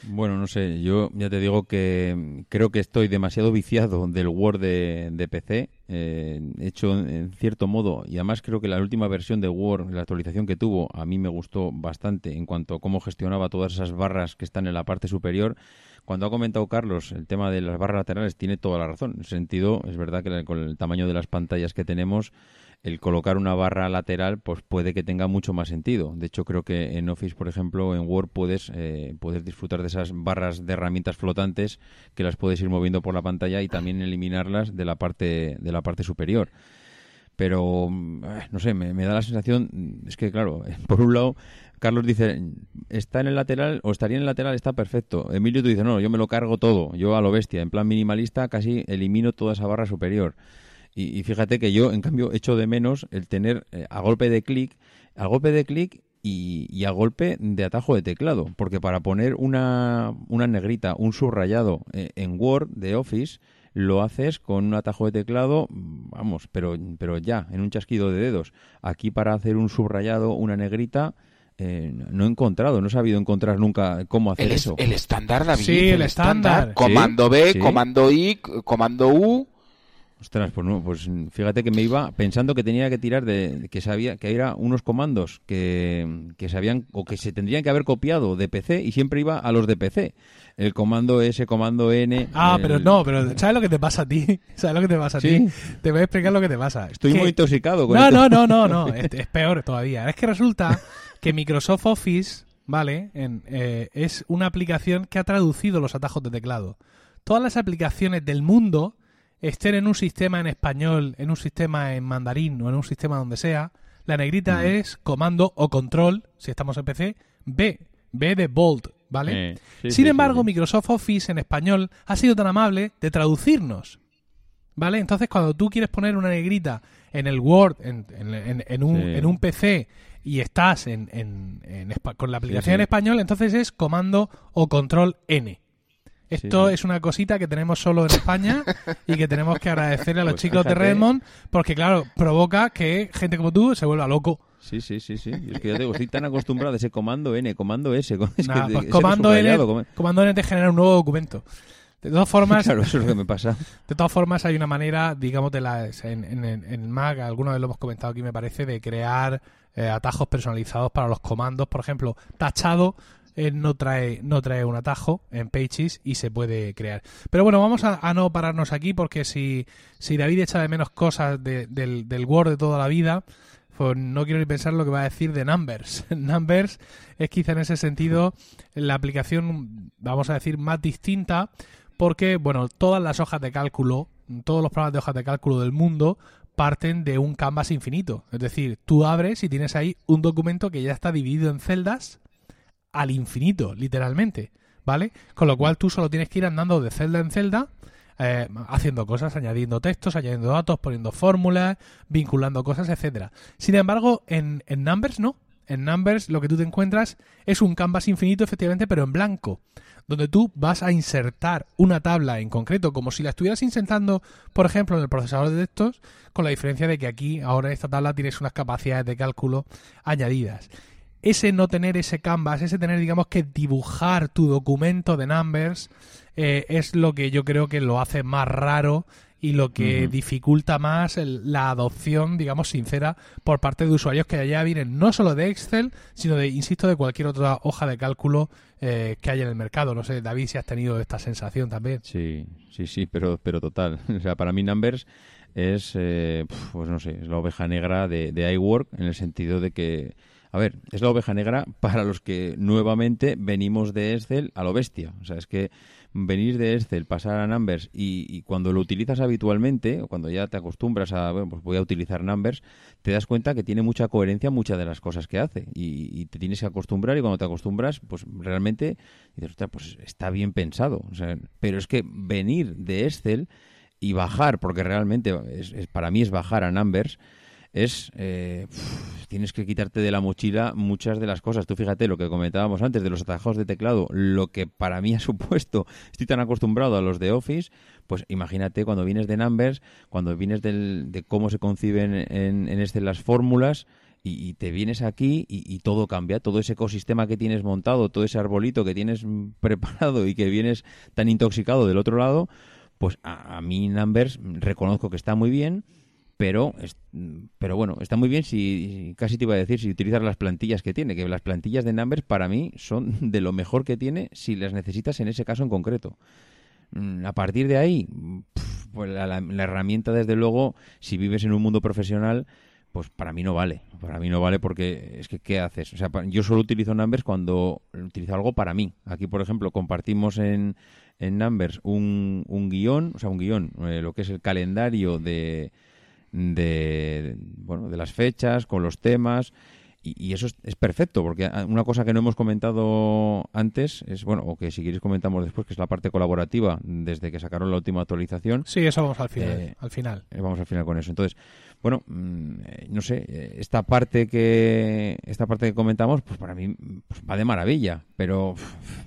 Bueno, no sé, yo ya te digo que creo que estoy demasiado viciado del Word de, PC, eh, hecho en cierto modo, y además creo que la última versión de Word, la actualización que tuvo, a mí me gustó bastante en cuanto a cómo gestionaba todas esas barras que están en la parte superior. Cuando ha comentado Carlos el tema de las barras laterales, tiene toda la razón. En sentido, es verdad que con el tamaño de las pantallas que tenemos, el colocar una barra lateral pues puede que tenga mucho más sentido. De hecho, creo que en Office, por ejemplo, en Word puedes, eh, puedes disfrutar de esas barras de herramientas flotantes que las puedes ir moviendo por la pantalla y también eliminarlas de la parte, de la parte superior. Pero, eh, no sé, me, da la sensación, es que claro, por un lado, Carlos dice, está en el lateral o estaría en el lateral, está perfecto. Emilio tú dices, no, yo me lo cargo todo, yo a lo bestia, en plan minimalista casi elimino toda esa barra superior. Y, fíjate que yo, en cambio, echo de menos el tener eh, a golpe de clic, a golpe de clic y, a golpe de atajo de teclado. Porque para poner una, una negrita, un subrayado eh, en Word de Office, lo haces con un atajo de teclado, vamos, pero, pero ya, en un chasquido de dedos. Aquí para hacer un subrayado, una negrita, eh, no he encontrado, no he sabido encontrar nunca cómo hacer eso. El estándar, David. Sí, el, estándar. Comando B, comando I, comando U. Ostras, pues, no, pues fíjate que me iba pensando que tenía que tirar de que sabía que era unos comandos que, que se o que se tendrían que haber copiado de PC y siempre iba a los de PC. El comando S, comando N. Ah, pero no, pero ¿sabes lo que te pasa a ti? ¿Sabes lo que te pasa a ti? Te voy a explicar lo que te pasa. Estoy muy intoxicado con no, esto. No, no, no, no, es, peor todavía. Es que resulta que Microsoft Office, ¿vale? En, eh, es una aplicación que ha traducido los atajos de teclado. Todas las aplicaciones del mundo estén en un sistema en español, en un sistema en mandarín o en un sistema donde sea, la negrita es comando o control, si estamos en PC, B, B de bold, ¿vale? Sin embargo, Microsoft Office en español ha sido tan amable de traducirnos, ¿vale? Entonces, cuando tú quieres poner una negrita en el Word, en, un, en un, PC, y estás en, con la aplicación en español, entonces es comando o control N. Esto es una cosita que tenemos solo en España y que tenemos que agradecerle a los pues chicos de Redmond porque, claro, provoca que gente como tú se vuelva loco. Sí, sí, sí, sí. Es que ya te digo, estoy tan acostumbrado a ese comando N, comando S. Es pues comando, N, comando N te genera un nuevo documento. De todas formas, claro, eso es lo que me pasa. De todas formas, hay una manera, digamos, de la, en, en, en Mac, alguna vez lo hemos comentado aquí, me parece, de crear eh, atajos personalizados para los comandos. Por ejemplo, tachado no trae, no trae un atajo en Pages y se puede crear. Pero bueno, vamos a, no pararnos aquí porque si, si David echa de menos cosas del, del Word de toda la vida, pues no quiero ni pensar lo que va a decir de Numbers. Numbers es quizá en ese sentido la aplicación, vamos a decir, más distinta porque, bueno, todas las hojas de cálculo, todos los programas de hojas de cálculo del mundo parten de un canvas infinito. Es decir, tú abres y tienes ahí un documento que ya está dividido en celdas al infinito, literalmente, ¿vale? Con lo cual tú solo tienes que ir andando de celda en celda, eh, haciendo cosas, añadiendo textos, añadiendo datos, poniendo fórmulas, vinculando cosas, etcétera. Sin embargo, en, en Numbers no. En Numbers lo que tú te encuentras es un canvas infinito, efectivamente, pero en blanco, donde tú vas a insertar una tabla en concreto, como si la estuvieras insertando, por ejemplo, en el procesador de textos, con la diferencia de que aquí, ahora en esta tabla, tienes unas capacidades de cálculo añadidas ese no tener ese canvas, ese tener, digamos, que dibujar tu documento de numbers, eh, es lo que yo creo que lo hace más raro y lo que dificulta más la adopción, digamos, sincera por parte de usuarios que ya vienen no solo de Excel, sino de, insisto, de cualquier otra hoja de cálculo eh, que haya en el mercado. No sé, David, si has tenido esta sensación también. Sí, sí, sí, pero, pero total. O sea, para mí Numbers es, eh, pues no sé, es la oveja negra de, de iWork en el sentido de que a ver, es la oveja negra para los que nuevamente venimos de Excel a lo bestia. O sea, es que venir de Excel, pasar a Numbers y, cuando lo utilizas habitualmente, o cuando ya te acostumbras a, bueno, pues voy a utilizar Numbers, te das cuenta que tiene mucha coherencia muchas de las cosas que hace y, te tienes que acostumbrar y cuando te acostumbras, pues realmente dices, pues está bien pensado. pero es que venir de Excel y bajar, porque realmente es, para mí es bajar a Numbers, es eh, tienes que quitarte de la mochila muchas de las cosas. Tú fíjate lo que comentábamos antes de los atajos de teclado, lo que para mí ha supuesto, estoy tan acostumbrado a los de Office, pues imagínate cuando vienes de Numbers, cuando vienes de cómo se conciben en, en este las fórmulas, y, te vienes aquí y, todo cambia, todo ese ecosistema que tienes montado, todo ese arbolito que tienes preparado y que vienes tan intoxicado del otro lado, pues a, a mí Numbers reconozco que está muy bien, pero, pero bueno, está muy bien si, casi te iba a decir, si utilizas las plantillas que tiene, que las plantillas de Numbers para mí son de lo mejor que tiene si las necesitas en ese caso en concreto. Mm, a partir de ahí, pues la, herramienta desde luego, si vives en un mundo profesional, pues para mí no vale. Para mí no vale porque es que, ¿qué haces? O sea, yo solo utilizo Numbers cuando utilizo algo para mí. Aquí, por ejemplo, compartimos en, en Numbers un, un guion, o sea, un guion, eh, lo que es el calendario de de, bueno, de las fechas, con los temas. Y, eso es, perfecto, porque una cosa que no hemos comentado antes es, bueno, o que si queréis comentamos después, que es la parte colaborativa desde que sacaron la última actualización. Sí, eso vamos al final. Eh, al final. Eh, vamos al final con eso. Entonces, bueno, mm, eh, no sé, eh, esta parte que esta parte que comentamos, pues para mí pues va de maravilla, pero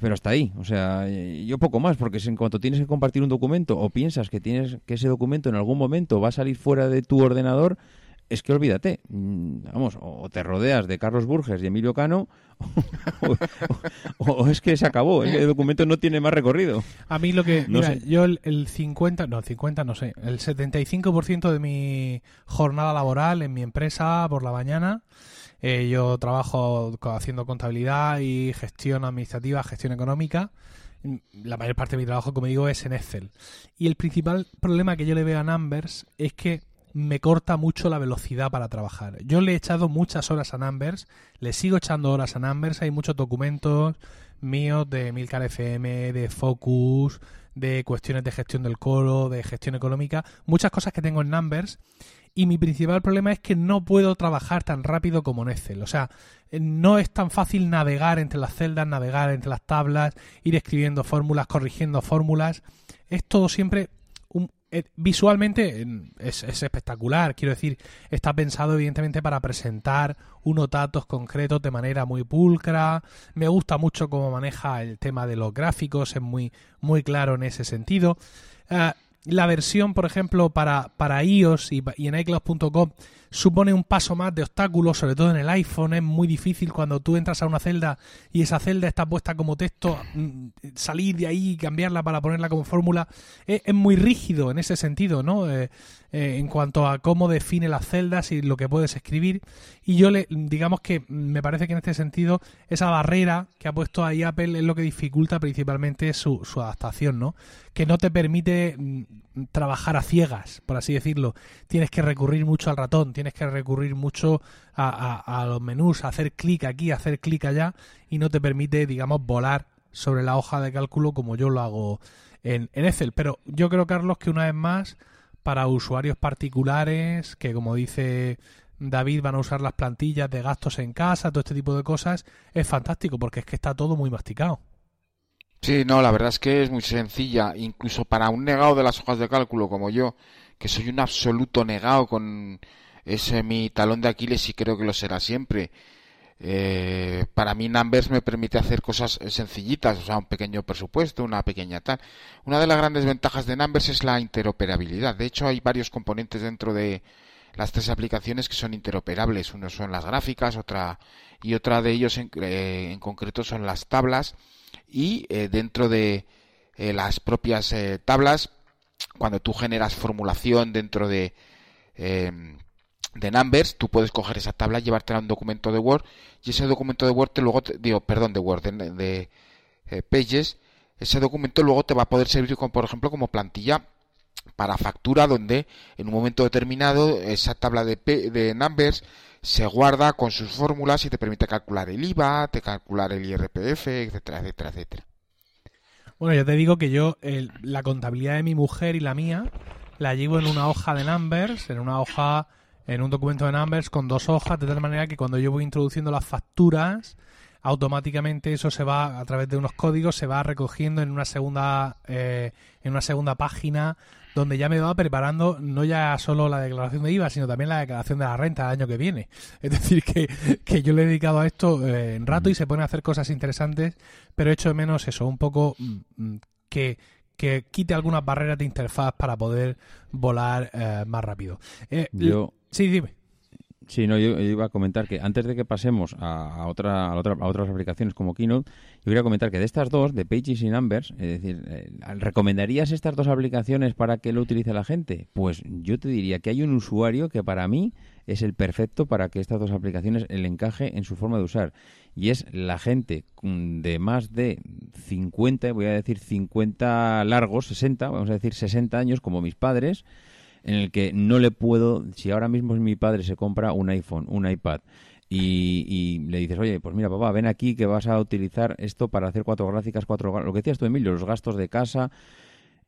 pero hasta ahí, o sea, yo poco más, porque en cuanto tienes que compartir un documento o piensas que tienes que ese documento en algún momento va a salir fuera de tu ordenador, es que olvídate, mm, vamos, o te rodeas de Carlos Burges y Emilio Cano, o, es que se acabó, el documento no tiene más recorrido. A mí lo que, mira, yo el, 50, no, el 50 no sé, el 75% de mi jornada laboral en mi empresa por la mañana, eh, yo trabajo haciendo contabilidad y gestión administrativa, gestión económica, la mayor parte de mi trabajo, como digo, es en Excel. Y el principal problema que yo le veo a Numbers es que me corta mucho la velocidad para trabajar. Yo le he echado muchas horas a Numbers, le sigo echando horas a Numbers, hay muchos documentos míos de Milcar FM, de Focus, de cuestiones de gestión del coro, de gestión económica, muchas cosas que tengo en Numbers y mi principal problema es que no puedo trabajar tan rápido como en Excel. O sea, no es tan fácil navegar entre las celdas, navegar entre las tablas, ir escribiendo fórmulas, corrigiendo fórmulas. Es todo siempre visualmente es, espectacular. Quiero decir, está pensado evidentemente para presentar unos datos concretos de manera muy pulcra. Me gusta mucho cómo maneja el tema de los gráficos, es muy, muy claro en ese sentido. Eh, la versión, por ejemplo, para, para iOS y, y en iCloud.com supone un paso más de obstáculos, sobre todo en el iPhone. Es muy difícil cuando tú entras a una celda y esa celda está puesta como texto, mm, salir de ahí y cambiarla para ponerla como fórmula. Es, muy rígido en ese sentido, ¿no? Eh, eh, en cuanto a cómo define las celdas y lo que puedes escribir. Y yo le, digamos que me parece que en este sentido esa barrera que ha puesto ahí Apple es lo que dificulta principalmente su, su adaptación, ¿no? Que no te permite mm, trabajar a ciegas, por así decirlo. Tienes que recurrir mucho al ratón, tienes que recurrir mucho a, los menús, a hacer clic aquí, a hacer clic allá, y no te permite, digamos, volar sobre la hoja de cálculo como yo lo hago en, en Excel. Pero yo creo, Carlos, que una vez más, para usuarios particulares, que como dice David van a usar las plantillas de gastos en casa, todo este tipo de cosas, es fantástico porque es que está todo muy masticado. Sí, no, la verdad es que es muy sencilla, incluso para un negado de las hojas de cálculo como yo, que soy un absoluto negado con ese mi talón de Aquiles y creo que lo será siempre. Eh, para mí Numbers me permite hacer cosas sencillitas, o sea, un pequeño presupuesto, una pequeña tal. Una de las grandes ventajas de Numbers es la interoperabilidad. De hecho, hay varios componentes dentro de las tres aplicaciones que son interoperables. Uno son las gráficas, otra y otra de ellos en, eh, concreto son las tablas y eh, dentro de eh, las propias eh, tablas, cuando tú generas formulación dentro de, em, de Numbers, tú puedes coger esa tabla, llevártela a un documento de Word y ese documento de Word te luego, digo, perdón, de Word, de, Pages, ese documento luego te va a poder servir, como, por ejemplo, como plantilla para factura donde en un momento determinado esa tabla de, de numbers se guarda con sus fórmulas y te permite calcular el IVA, te calcular el IRPF, etcétera, etcétera, etcétera. Bueno, yo te digo que yo, la contabilidad de mi mujer y la mía, la llevo en una hoja de numbers, en una hoja, en un documento de numbers con dos hojas, de tal manera que cuando yo voy introduciendo las facturas, automáticamente eso se va a través de unos códigos, se va recogiendo en una segunda, eh, en una segunda página donde ya me va preparando no ya solo la declaración de IVA, sino también la declaración de la renta del año que viene. Es decir, que, que yo le he dedicado a esto eh, en rato y se pone a hacer cosas interesantes, pero echo de menos eso, un poco mm, que, que quite algunas barreras de interfaz para poder volar eh, más rápido. Eh, Yo, Sí, dime. Sí, no, yo, iba a comentar que antes de que pasemos a, otra, a, otra- a otras aplicaciones como Keynote, yo quería comentar que de estas dos, de Pages y Numbers, es decir, eh, ¿recomendarías estas dos aplicaciones para que lo utilice la gente? Pues yo te diría que hay un usuario que para mí es el perfecto para que estas dos aplicaciones el encaje en su forma de usar. Y es la gente de más de 50, voy a decir 50 largos, 60, vamos a decir 60 años, como mis padres, en el que no le puedo, si ahora mismo mi padre se compra un iPhone, un iPad, y, y le dices, oye, pues mira, papá, ven aquí que vas a utilizar esto para hacer cuatro gráficas, cuatro, lo que decías tú, Emilio, los gastos de casa,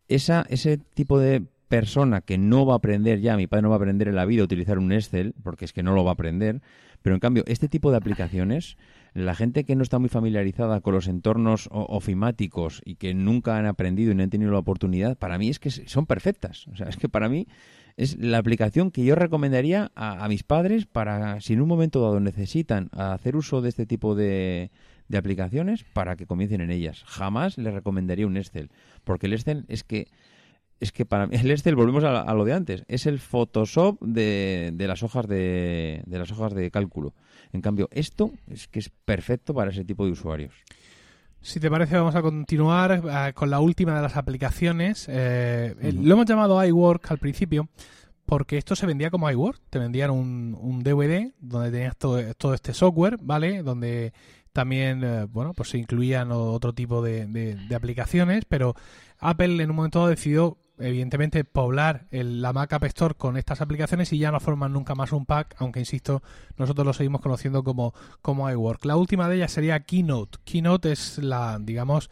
esa, ese tipo de persona que no va a aprender ya, mi padre no va a aprender en la vida a utilizar un Excel, porque es que no lo va a aprender, pero en cambio, este tipo de aplicaciones, la gente que no está muy familiarizada con los entornos ofimáticos y que nunca han aprendido y no han tenido la oportunidad, para mí es que son perfectas. O sea, es que para mí es la aplicación que yo recomendaría a, a mis padres para, si en un momento dado necesitan hacer uso de este tipo de, de aplicaciones, para que comiencen en ellas. Jamás les recomendaría un Excel, porque el Excel es que es que para mí el Excel volvemos a, a lo de antes es el Photoshop de, de las hojas de, de las hojas de cálculo en cambio esto es que es perfecto para ese tipo de usuarios Si te parece, vamos a continuar eh, con la última de las aplicaciones. Eh, eh. Lo hemos llamado iWork al principio porque esto se vendía como iWork. Te vendían un, un DVD donde tenías todo, todo este software, ¿vale? Donde también, eh, bueno, pues se incluían otro tipo de, de- de aplicaciones, pero Apple en un momento dado decidió evidentemente poblar el- la Mac App Store con estas aplicaciones y ya no forman nunca más un pack, aunque insisto, nosotros lo seguimos conociendo como, como iWork. La última de ellas sería Keynote. Keynote es la, digamos,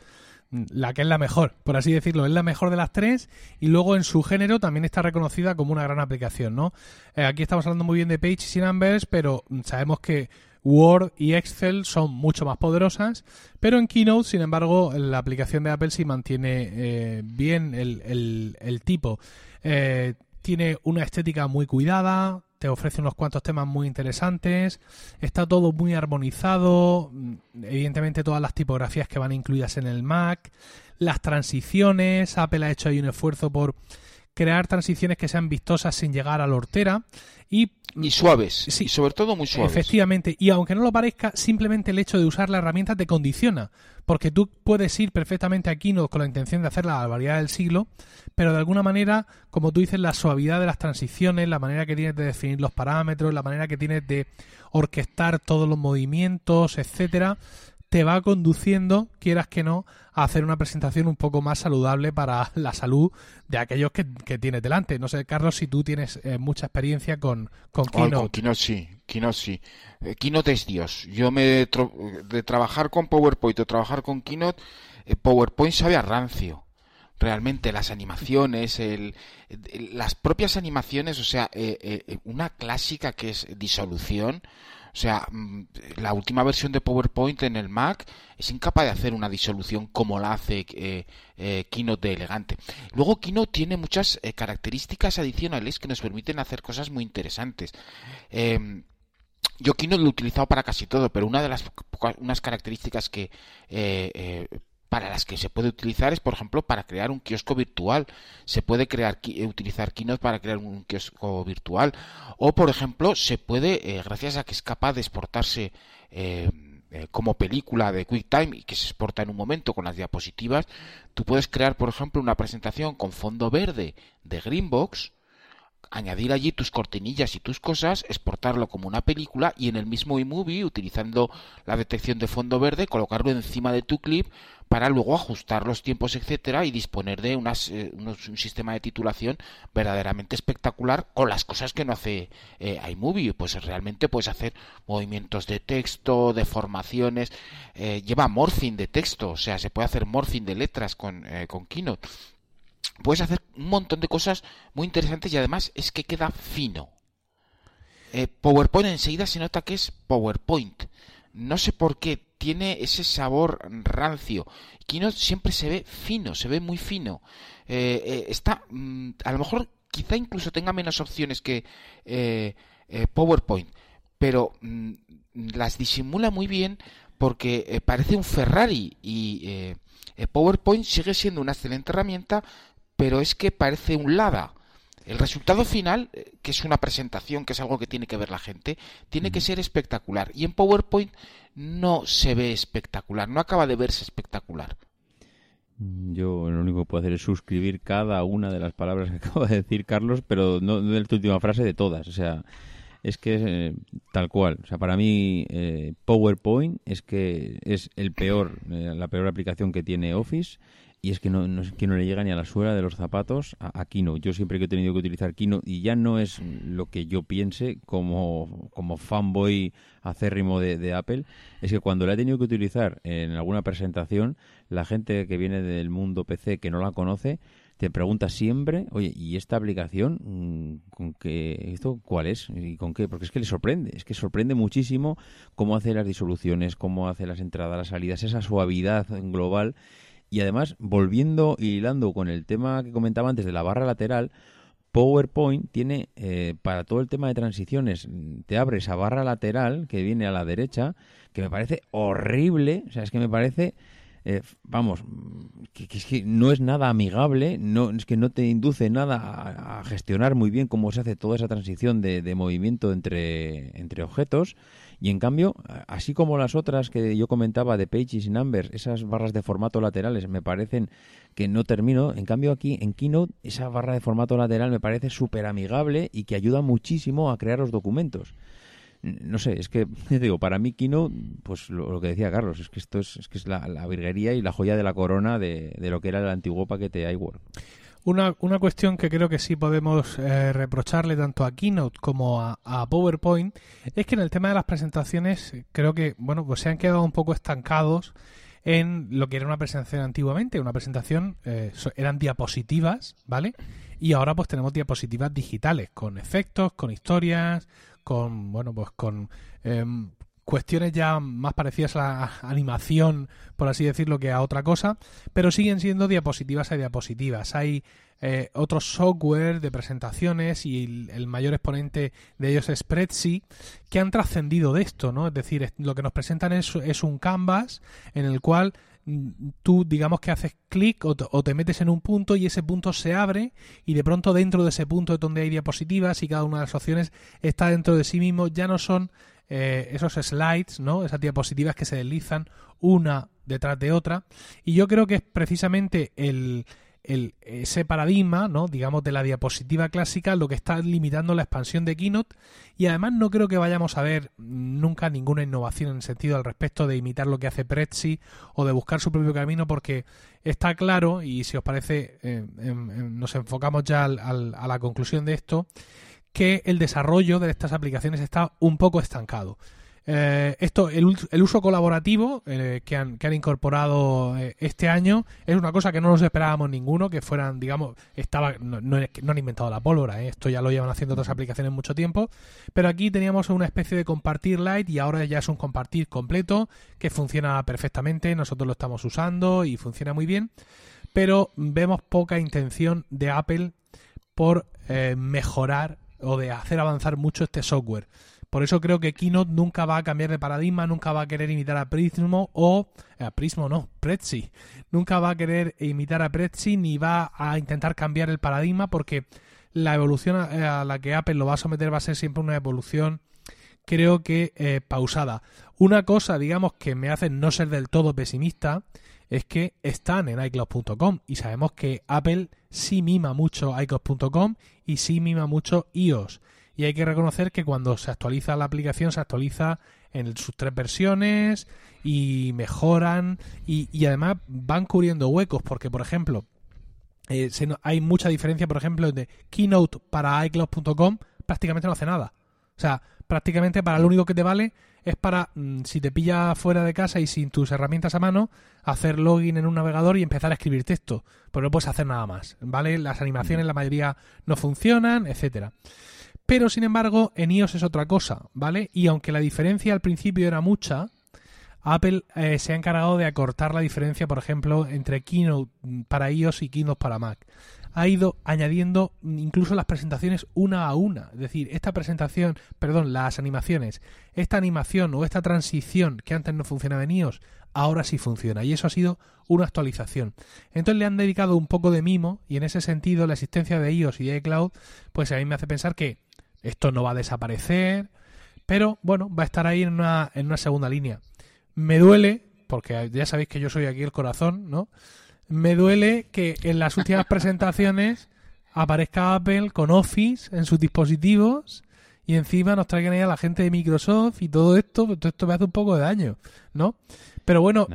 la que es la mejor, por así decirlo, es la mejor de las tres y luego en su género también está reconocida como una gran aplicación, ¿no? Eh, aquí estamos hablando muy bien de Pages y Numbers, pero sabemos que Word y Excel son mucho más poderosas, pero en Keynote, sin embargo, la aplicación de Apple sí mantiene eh, bien el, tipo. Eh, tiene una estética muy cuidada, te ofrece unos cuantos temas muy interesantes, está todo muy armonizado, mm, evidentemente todas las tipografías que van incluidas en el Mac, las transiciones, Apple ha hecho ahí un esfuerzo por crear transiciones que sean vistosas sin llegar a la hortera y Y suaves. Sí. Y sobre todo muy suaves. Efectivamente, y aunque no lo parezca, simplemente el hecho de usar la herramienta te condiciona, porque tú puedes ir perfectamente a Keynote con la intención de hacer la barbaridad del siglo, pero de alguna manera, como tú dices, la suavidad de las transiciones, la manera que tienes de definir los parámetros, la manera que tienes de orquestar todos los movimientos, etcétera, te va conduciendo, quieras que no, a hacer una presentación un poco más saludable para la salud de aquellos que, que tienes delante. No sé, Carlos, si tú tienes eh, mucha experiencia con, con Oh, con Keynote. Keynote sí, Keynote sí. Eh, Keynote es Dios. Yo me de trabajar con PowerPoint o trabajar con Keynote, eh, PowerPoint sabe a rancio. Realmente las animaciones, el, el- las propias animaciones, o sea, eh, eh, una clásica que es disolución. O sea, mm, la última versión de PowerPoint en el Mac es incapaz de hacer una disolución como la hace eh, eh, Keynote de elegante. Luego Keynote tiene muchas eh, características adicionales que nos permiten hacer cosas muy interesantes. Eh, yo Keynote lo he utilizado para casi todo, pero una de las unas características que eh, para las que se puede utilizar es, por ejemplo, para crear un kiosco virtual. Se puede crear eh, utilizar Keynote para crear un kiosco virtual. O, por ejemplo, se puede, eh, gracias a que es capaz de exportarse eh, como película de QuickTime y que se exporta en un momento con las diapositivas, tú puedes crear, por ejemplo, una presentación con fondo verde de Greenbox añadir allí tus cortinillas y tus cosas, exportarlo como una película y en el mismo iMovie, utilizando la detección de fondo verde, colocarlo encima de tu clip para luego ajustar los tiempos, etcétera, y disponer de unas, eh, un sistema de titulación verdaderamente espectacular con las cosas que no hace eh, iMovie. Pues realmente puedes hacer movimientos de texto, deformaciones, eh, lleva morphing de texto, o sea, se puede hacer morphing de letras con, con Keynote. Puedes hacer un montón de cosas muy interesantes y además es que queda fino. PowerPoint enseguida se nota que es PowerPoint. No sé por qué tiene ese sabor rancio. Keynote siempre se ve fino, se ve muy fino. Eh, eh, está, mm, a lo mejor, quizá incluso tenga menos opciones que eh, PowerPoint, pero mm, las disimula muy bien porque parece un Ferrari y PowerPoint sigue siendo una excelente herramienta, pero es que parece un Lada. El resultado final, que es una presentación, que es algo que tiene que ver la gente, tiene que ser espectacular. Y en PowerPoint no se ve espectacular, no acaba de verse espectacular. Yo lo único que puedo hacer es suscribir cada una de las palabras que acaba de decir Carlos, pero no de la última frase, de todas. O sea, es que es eh, tal cual. O sea, para mí eh, PowerPoint es que es el peor, eh, la peor aplicación que tiene Office y es que no, no, que no le llega ni a la suela de los zapatos a, Kino. Yo siempre que he tenido que utilizar Kino, y ya no es lo que yo piense como, como fanboy acérrimo de, de Apple, es que cuando la he tenido que utilizar en alguna presentación, la gente que viene del mundo PC que no la conoce, te pregunta siempre, oye, ¿y esta aplicación mm, con qué, esto cuál es y con qué? Porque es que le sorprende, es que sorprende muchísimo cómo hace las disoluciones, cómo hace las entradas, las salidas, esa suavidad global y además, volviendo y hilando con el tema que comentaba antes de la barra lateral, PowerPoint tiene eh, para todo el tema de transiciones, te abre esa barra lateral que viene a la derecha, que me parece horrible, o sea, es que me parece, eh, vamos, que, es que no es nada amigable, no es que no te induce nada a, gestionar muy bien cómo se hace toda esa transición de, de movimiento entre, entre objetos. Y en cambio, así como las otras que yo comentaba de Pages y Numbers, esas barras de formato laterales me parecen que no termino, en cambio aquí en Keynote esa barra de formato lateral me parece súper amigable y que ayuda muchísimo a crear los documentos no sé, es que, digo, para mí Keynote, pues lo, que decía Carlos, es que esto es, que es la, virguería y la joya de la corona de, de, lo que era el antiguo paquete iWork. Una, una cuestión que creo que sí podemos eh, reprocharle tanto a Keynote como a, PowerPoint es que en el tema de las presentaciones creo que bueno pues se han quedado un poco estancados en lo que era una presentación antiguamente. Una presentación eh, eran diapositivas, ¿vale? Y ahora pues tenemos diapositivas digitales con efectos, con historias, con bueno pues con em, cuestiones ya más parecidas a la animación, por así decirlo, que a otra cosa, pero siguen siendo diapositivas a diapositivas. Hay eh, otros software de presentaciones y el, mayor exponente de ellos es Spreadsheet, que han trascendido de esto, ¿no? Es decir, lo que nos presentan es, es un canvas en el cual mm, tú digamos que haces clic o, o, te metes en un punto y ese punto se abre y de pronto dentro de ese punto es donde hay diapositivas y cada una de las opciones está dentro de sí mismo, ya no son eh, esos slides, ¿no? Esas diapositivas que se deslizan una detrás de otra. Y yo creo que es precisamente el, el, ese paradigma, ¿no? digamos, de la diapositiva clásica, lo que está limitando la expansión de Keynote. Y además no creo que vayamos a ver nunca ninguna innovación en el sentido al respecto de imitar lo que hace Prezi o de buscar su propio camino, porque está claro, y si os parece, eh, nos enfocamos ya al, a la conclusión de esto, que el desarrollo de estas aplicaciones está un poco estancado. Eh, esto, el, uso colaborativo eh, que, han, que, han, incorporado eh, este año es una cosa que no nos esperábamos ninguno, que fueran, digamos, estaba, no, no, han inventado la pólvora, esto ya lo llevan haciendo otras aplicaciones mucho tiempo, pero aquí teníamos una especie de compartir light y ahora ya es un compartir completo que funciona perfectamente, nosotros lo estamos usando y funciona muy bien, pero vemos poca intención de Apple por mejorar o de hacer avanzar mucho este software. Por eso creo que Keynote nunca va a cambiar de paradigma, nunca va a querer imitar a Prismo o a Prismo no, Prezi. Nunca va a querer imitar a Prezi ni va a intentar cambiar el paradigma porque la evolución a la que Apple lo va a someter va a ser siempre una evolución creo que eh, pausada. Una cosa, digamos, que me hace no ser del todo pesimista es que están en iCloud.com y sabemos que Apple sí mima mucho iCloud.com y sí mima mucho iOS. Y hay que reconocer que cuando se actualiza la aplicación se actualiza en sus tres versiones y mejoran y, y además van cubriendo huecos porque, por ejemplo, eh, se no- hay mucha diferencia, por ejemplo, de Keynote para iCloud.com prácticamente no hace nada. O sea, prácticamente para lo único que te vale es para, mm, si te pilla fuera de casa y sin tus herramientas a mano, hacer login en un navegador y empezar a escribir texto. Pues no puedes hacer nada más, ¿vale? Las animaciones, la mayoría no funcionan, etcétera. Pero, sin embargo, en iOS es otra cosa, ¿vale? Y aunque la diferencia al principio era mucha, Apple eh, se ha encargado de acortar la diferencia, por ejemplo, entre Keynote mm, para iOS y Keynote para Mac. Ha ido añadiendo incluso las presentaciones una a una. Es decir, esta presentación, perdón, las animaciones, esta animación o esta transición que antes no funcionaba en iOS, ahora sí funciona. Y eso ha sido una actualización. Entonces le han dedicado un poco de mimo y en ese sentido la existencia de iOS y de iCloud, pues a mí me hace pensar que esto no va a desaparecer, pero bueno, va a estar ahí en una, en una segunda línea. Me duele, porque ya sabéis que yo soy aquí el corazón, ¿no? Me duele que en las últimas presentaciones aparezca Apple con Office en sus dispositivos y encima nos traigan ahí a la gente de Microsoft y todo esto, pues todo esto me hace un poco de daño, ¿no? Pero bueno,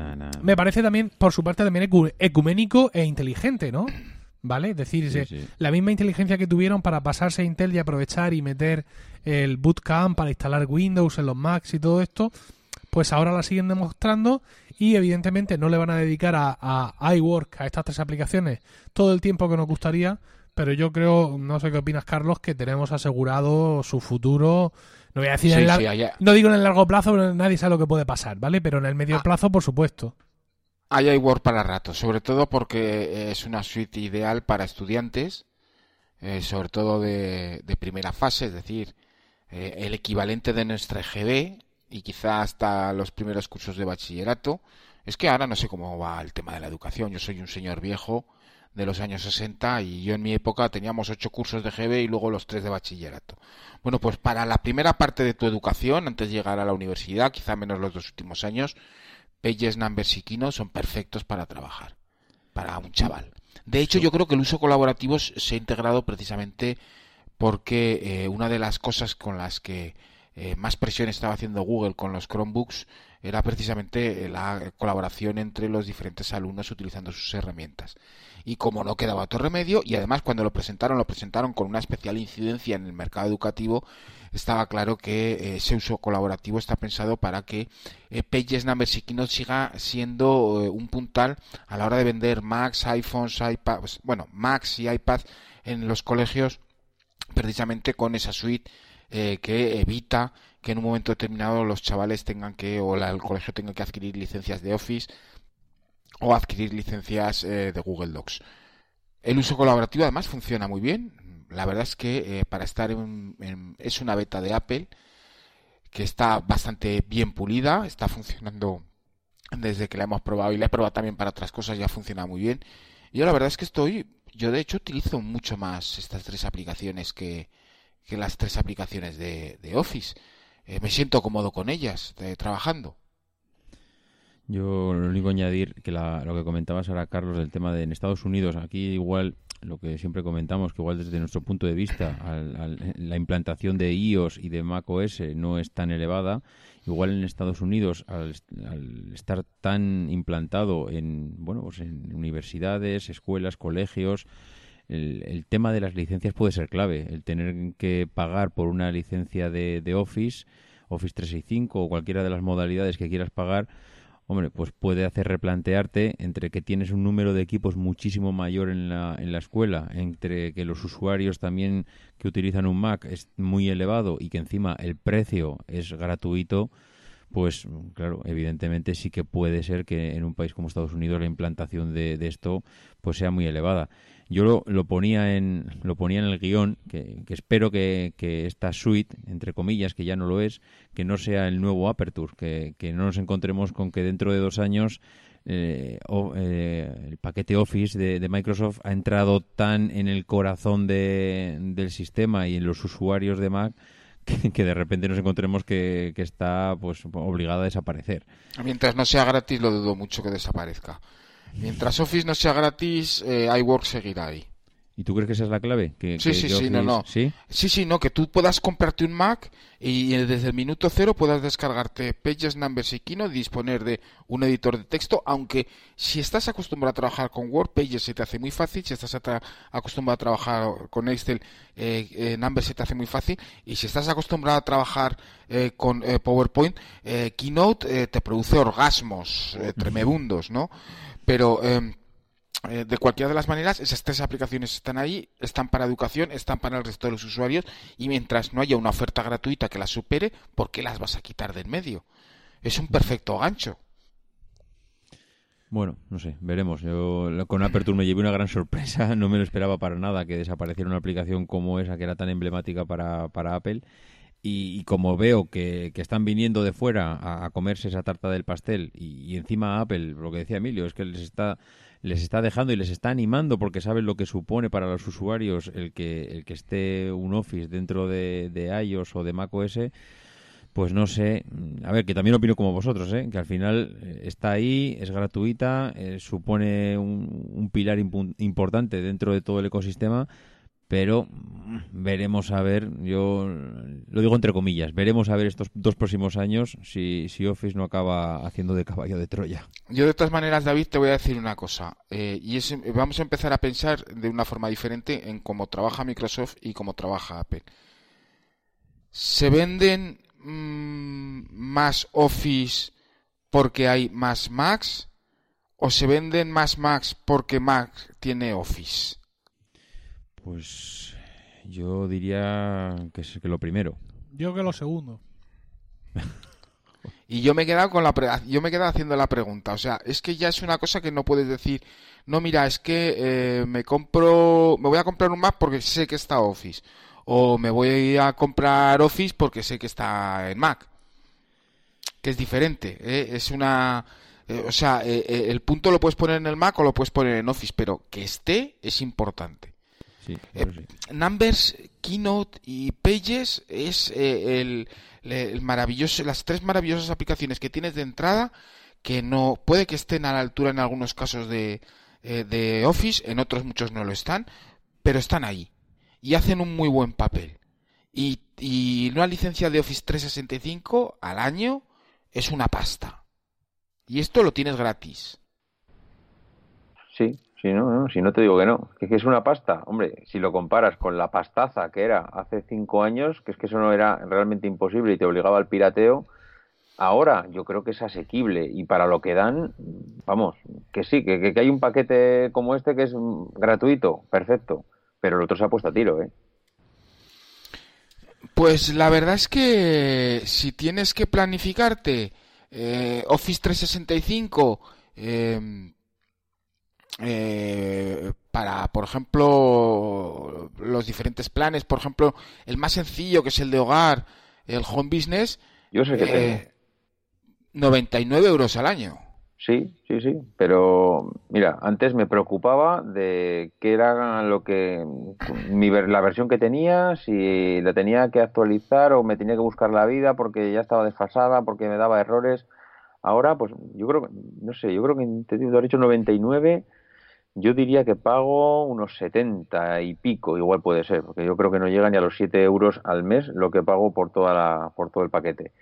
me parece también, por su parte, también ecu- ecuménico e inteligente, ¿no? ¿Vale? Es decir, Sí, se- sí. la misma inteligencia que tuvieron para pasarse a Intel y aprovechar y meter el bootcamp para instalar Windows en los Macs y todo esto, pues ahora la siguen demostrando y evidentemente no le van a dedicar a, a iWork, a estas tres aplicaciones, todo el tiempo que nos gustaría, pero yo creo, no sé qué opinas Carlos, que tenemos asegurado su futuro, no voy a decir en el lar- sí, allá- no digo en el largo plazo, pero nadie sabe lo que puede pasar, ¿vale? Pero en el medio Ah. plazo, por supuesto. Hay Word para rato, sobre todo porque es una suite ideal para estudiantes, eh, sobre todo de, de primera fase, es decir, eh, el equivalente de nuestra EGB y quizá hasta los primeros cursos de bachillerato. Es que ahora no sé cómo va el tema de la educación. Yo soy un señor viejo de los años 60 y yo en mi época teníamos ocho cursos de GB y luego los tres de bachillerato. Bueno, pues para la primera parte de tu educación, antes de llegar a la universidad, quizá menos los dos últimos años, Pages, Numbers y Kino son perfectos para trabajar, para un chaval. De hecho, yo creo que el uso colaborativo se ha integrado precisamente porque eh, una de las cosas con las que eh, más presión estaba haciendo Google con los Chromebooks era precisamente eh, la colaboración entre los diferentes alumnos utilizando sus herramientas. Y como no quedaba otro remedio, y además cuando lo presentaron, lo presentaron con una especial incidencia en el mercado educativo, estaba claro que eh, ese uso colaborativo está pensado para que Pages, Numbers y Keynote siga siendo un puntal a la hora de vender Macs, iPhones, iPads, bueno, Macs y iPads en los colegios precisamente con esa suite eh, que evita que en un momento determinado los chavales tengan que o la- el colegio tenga que adquirir licencias de Office o adquirir licencias eh, de Google Docs. El uso colaborativo además funciona muy bien. La verdad es que eh, para estar en, en- es una beta de Apple que está bastante bien pulida, está funcionando desde que la hemos probado y la he probado también para otras cosas, ya funciona muy bien. Yo la verdad es que estoy, yo de hecho utilizo mucho más estas tres aplicaciones que, que las tres aplicaciones de, de Office. Eh, me siento cómodo con ellas, eh, trabajando. Yo lo único añadir que la- lo que comentabas ahora, Carlos, del tema de en Estados Unidos, aquí igual lo que siempre comentamos, que igual desde nuestro punto de vista al- al- la implantación de iOS y de macOS no es tan elevada, igual en Estados Unidos al, al estar tan implantado en bueno pues en universidades, escuelas, colegios, el, tema de las licencias puede ser clave, el tener que pagar por una licencia de, de Office, Office 365 o cualquiera de las modalidades que quieras pagar, hombre, pues puede hacer replantearte entre que tienes un número de equipos muchísimo mayor en la, en la escuela, entre que los usuarios también que utilizan un Mac es muy elevado y que encima el precio es gratuito, pues claro, evidentemente sí que puede ser que en un país como Estados Unidos la implantación de, de esto pues sea muy elevada. Yo lo, lo ponía en lo ponía en el guion que, que espero que, que esta suite entre comillas que ya no lo es que no sea el nuevo Aperture que, que no nos encontremos con que dentro de dos años eh, eh, el paquete Office de, Microsoft ha entrado tan en el corazón de- del sistema y en los usuarios de Mac que, que de repente nos encontremos que, que está pues obligada a desaparecer. Mientras no sea gratis, lo dudo mucho que desaparezca. Mientras Office no sea gratis, eh, iWork seguirá ahí. ¿Y tú crees que esa es la clave? Que, Sí, que- sí, sí, no, no. ¿Sí? Sí, sí, no, que tú puedas comprarte un Mac y desde el minuto cero puedas descargarte Pages, Numbers y y disponer de un editor de texto, aunque si estás acostumbrado a trabajar con Word, Pages se te hace muy fácil, si estás acostumbrado a trabajar con Excel, eh, eh, Numbers se te hace muy fácil, y si estás acostumbrado a trabajar eh, con eh, PowerPoint, eh, Keynote eh, te produce orgasmos tremebundos, ¿no? Pero... eh, de cualquiera de las maneras, esas tres aplicaciones están ahí, están para educación, están para el resto de los usuarios y mientras no haya una oferta gratuita que las supere, ¿por qué las vas a quitar del medio? Es un perfecto gancho. Bueno, no sé, veremos. Yo con Aperture me llevé una gran sorpresa. No me lo esperaba para nada que desapareciera una aplicación como esa que era tan emblemática para, para Apple. Y, como veo que, que están viniendo de fuera a, a comerse esa tarta del pastel y, y encima Apple, lo que decía Emilio, es que les está les está dejando y les está animando porque saben lo que supone para los usuarios el que el que esté un Office dentro de, de iOS o de macOS pues no sé, mm, a ver, que también opino como vosotros, ¿eh? que al final eh, está ahí, es gratuita, eh, supone un, un pilar importante dentro de todo el ecosistema, pero mm, veremos a ver, yo lo digo entre comillas, veremos a ver estos dos próximos años si, si Office no acaba haciendo de caballo de Troya. Yo de todas maneras, David, te voy a decir una cosa. eh, y es, vamos a empezar a pensar de una forma diferente en cómo trabaja Microsoft y cómo trabaja Apple. ¿Se venden mm, más Office porque hay más Macs? ¿O se venden más Macs porque Mac tiene Office? Pues yo diría que es que lo primero. Yo que lo segundo. Y yo me he quedado con la pre- yo me he quedado haciendo la pregunta, o sea, es que ya es una cosa que no puedes decir, no mira, es que eh, me compro, me voy a comprar un Mac porque sé que está Office, o me voy a comprar Office porque sé que está en Mac, que es diferente, ¿eh? es una, eh, o sea, eh, eh, el punto lo puedes poner en el Mac o lo puedes poner en Office, pero que esté es importante. Sí, Eh, sí. Numbers, Keynote y Pages es eh, el, el maravilloso, las tres maravillosas aplicaciones que tienes de entrada que no puede que estén a la altura en algunos casos de, eh, de Office, en otros muchos no lo están, pero están ahí y hacen un muy buen papel. Y, y una licencia de Office 365 al año es una pasta. Y esto lo tienes gratis. Sí, sí, no, no, si no te digo que no, que es una pasta. Hombre, si lo comparas con la pastaza que era hace cinco años, que es que eso no era realmente imposible y te obligaba al pirateo, ahora yo creo que es asequible y para lo que dan, vamos, que sí, que, que- hay un paquete como este que es gratuito, perfecto, pero el otro se ha puesto a tiro, ¿eh? Pues la verdad es que si tienes que planificarte eh, Office 365 eh, eh, para, por ejemplo, los diferentes planes, por ejemplo, el más sencillo que es el de hogar, el Home Business, Yo sé que eh, 99 euros al año. Sí, sí, sí, pero mira, antes me preocupaba de qué era lo que mi, la versión que tenía, si la tenía que actualizar o me tenía que buscar la vida porque ya estaba desfasada, porque me daba errores. Ahora, pues yo creo, que- no sé, yo creo que te has dicho 99, yo diría que pago unos 70 y pico, igual puede ser, porque yo creo que no llega ni a los 7 euros al mes lo que pago por toda la, por todo el paquete.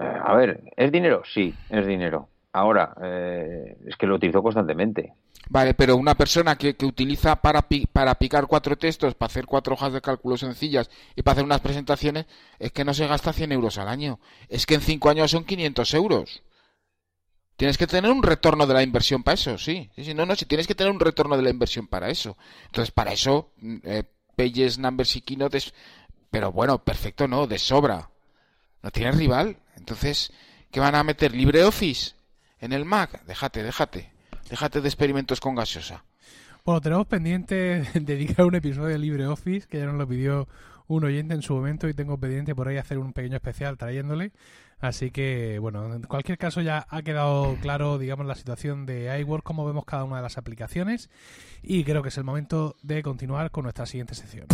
Eh, a ver, ¿es dinero? Sí, es dinero. Ahora, eh, es que lo utilizo constantemente. Vale, pero una persona que, que utiliza para, pi- para picar cuatro textos, para hacer cuatro hojas de cálculo sencillas y para hacer unas presentaciones, es que no se gasta 100 euros al año. Es que en cinco años son 500 euros. Tienes que tener un retorno de la inversión para eso, sí. Sí, sí, no, no, si tienes que tener un retorno de la inversión para eso. Entonces, para eso, mm, eh, Numbers y Keynote. Pero bueno, perfecto, no, de sobra. No tienes rival. Entonces, ¿qué van a meter? ¿LibreOffice? ¿En el Mac? Déjate, déjate. Déjate de experimentos con gaseosa. Bueno, tenemos pendiente dedicar un episodio de LibreOffice, que ya nos lo pidió un oyente en su momento y tengo pendiente por ahí hacer un pequeño especial trayéndole. Así que, bueno, en cualquier caso ya ha quedado claro, digamos, la situación de iWork, cómo vemos cada una de las aplicaciones y creo que es el momento de continuar con nuestra siguiente sección.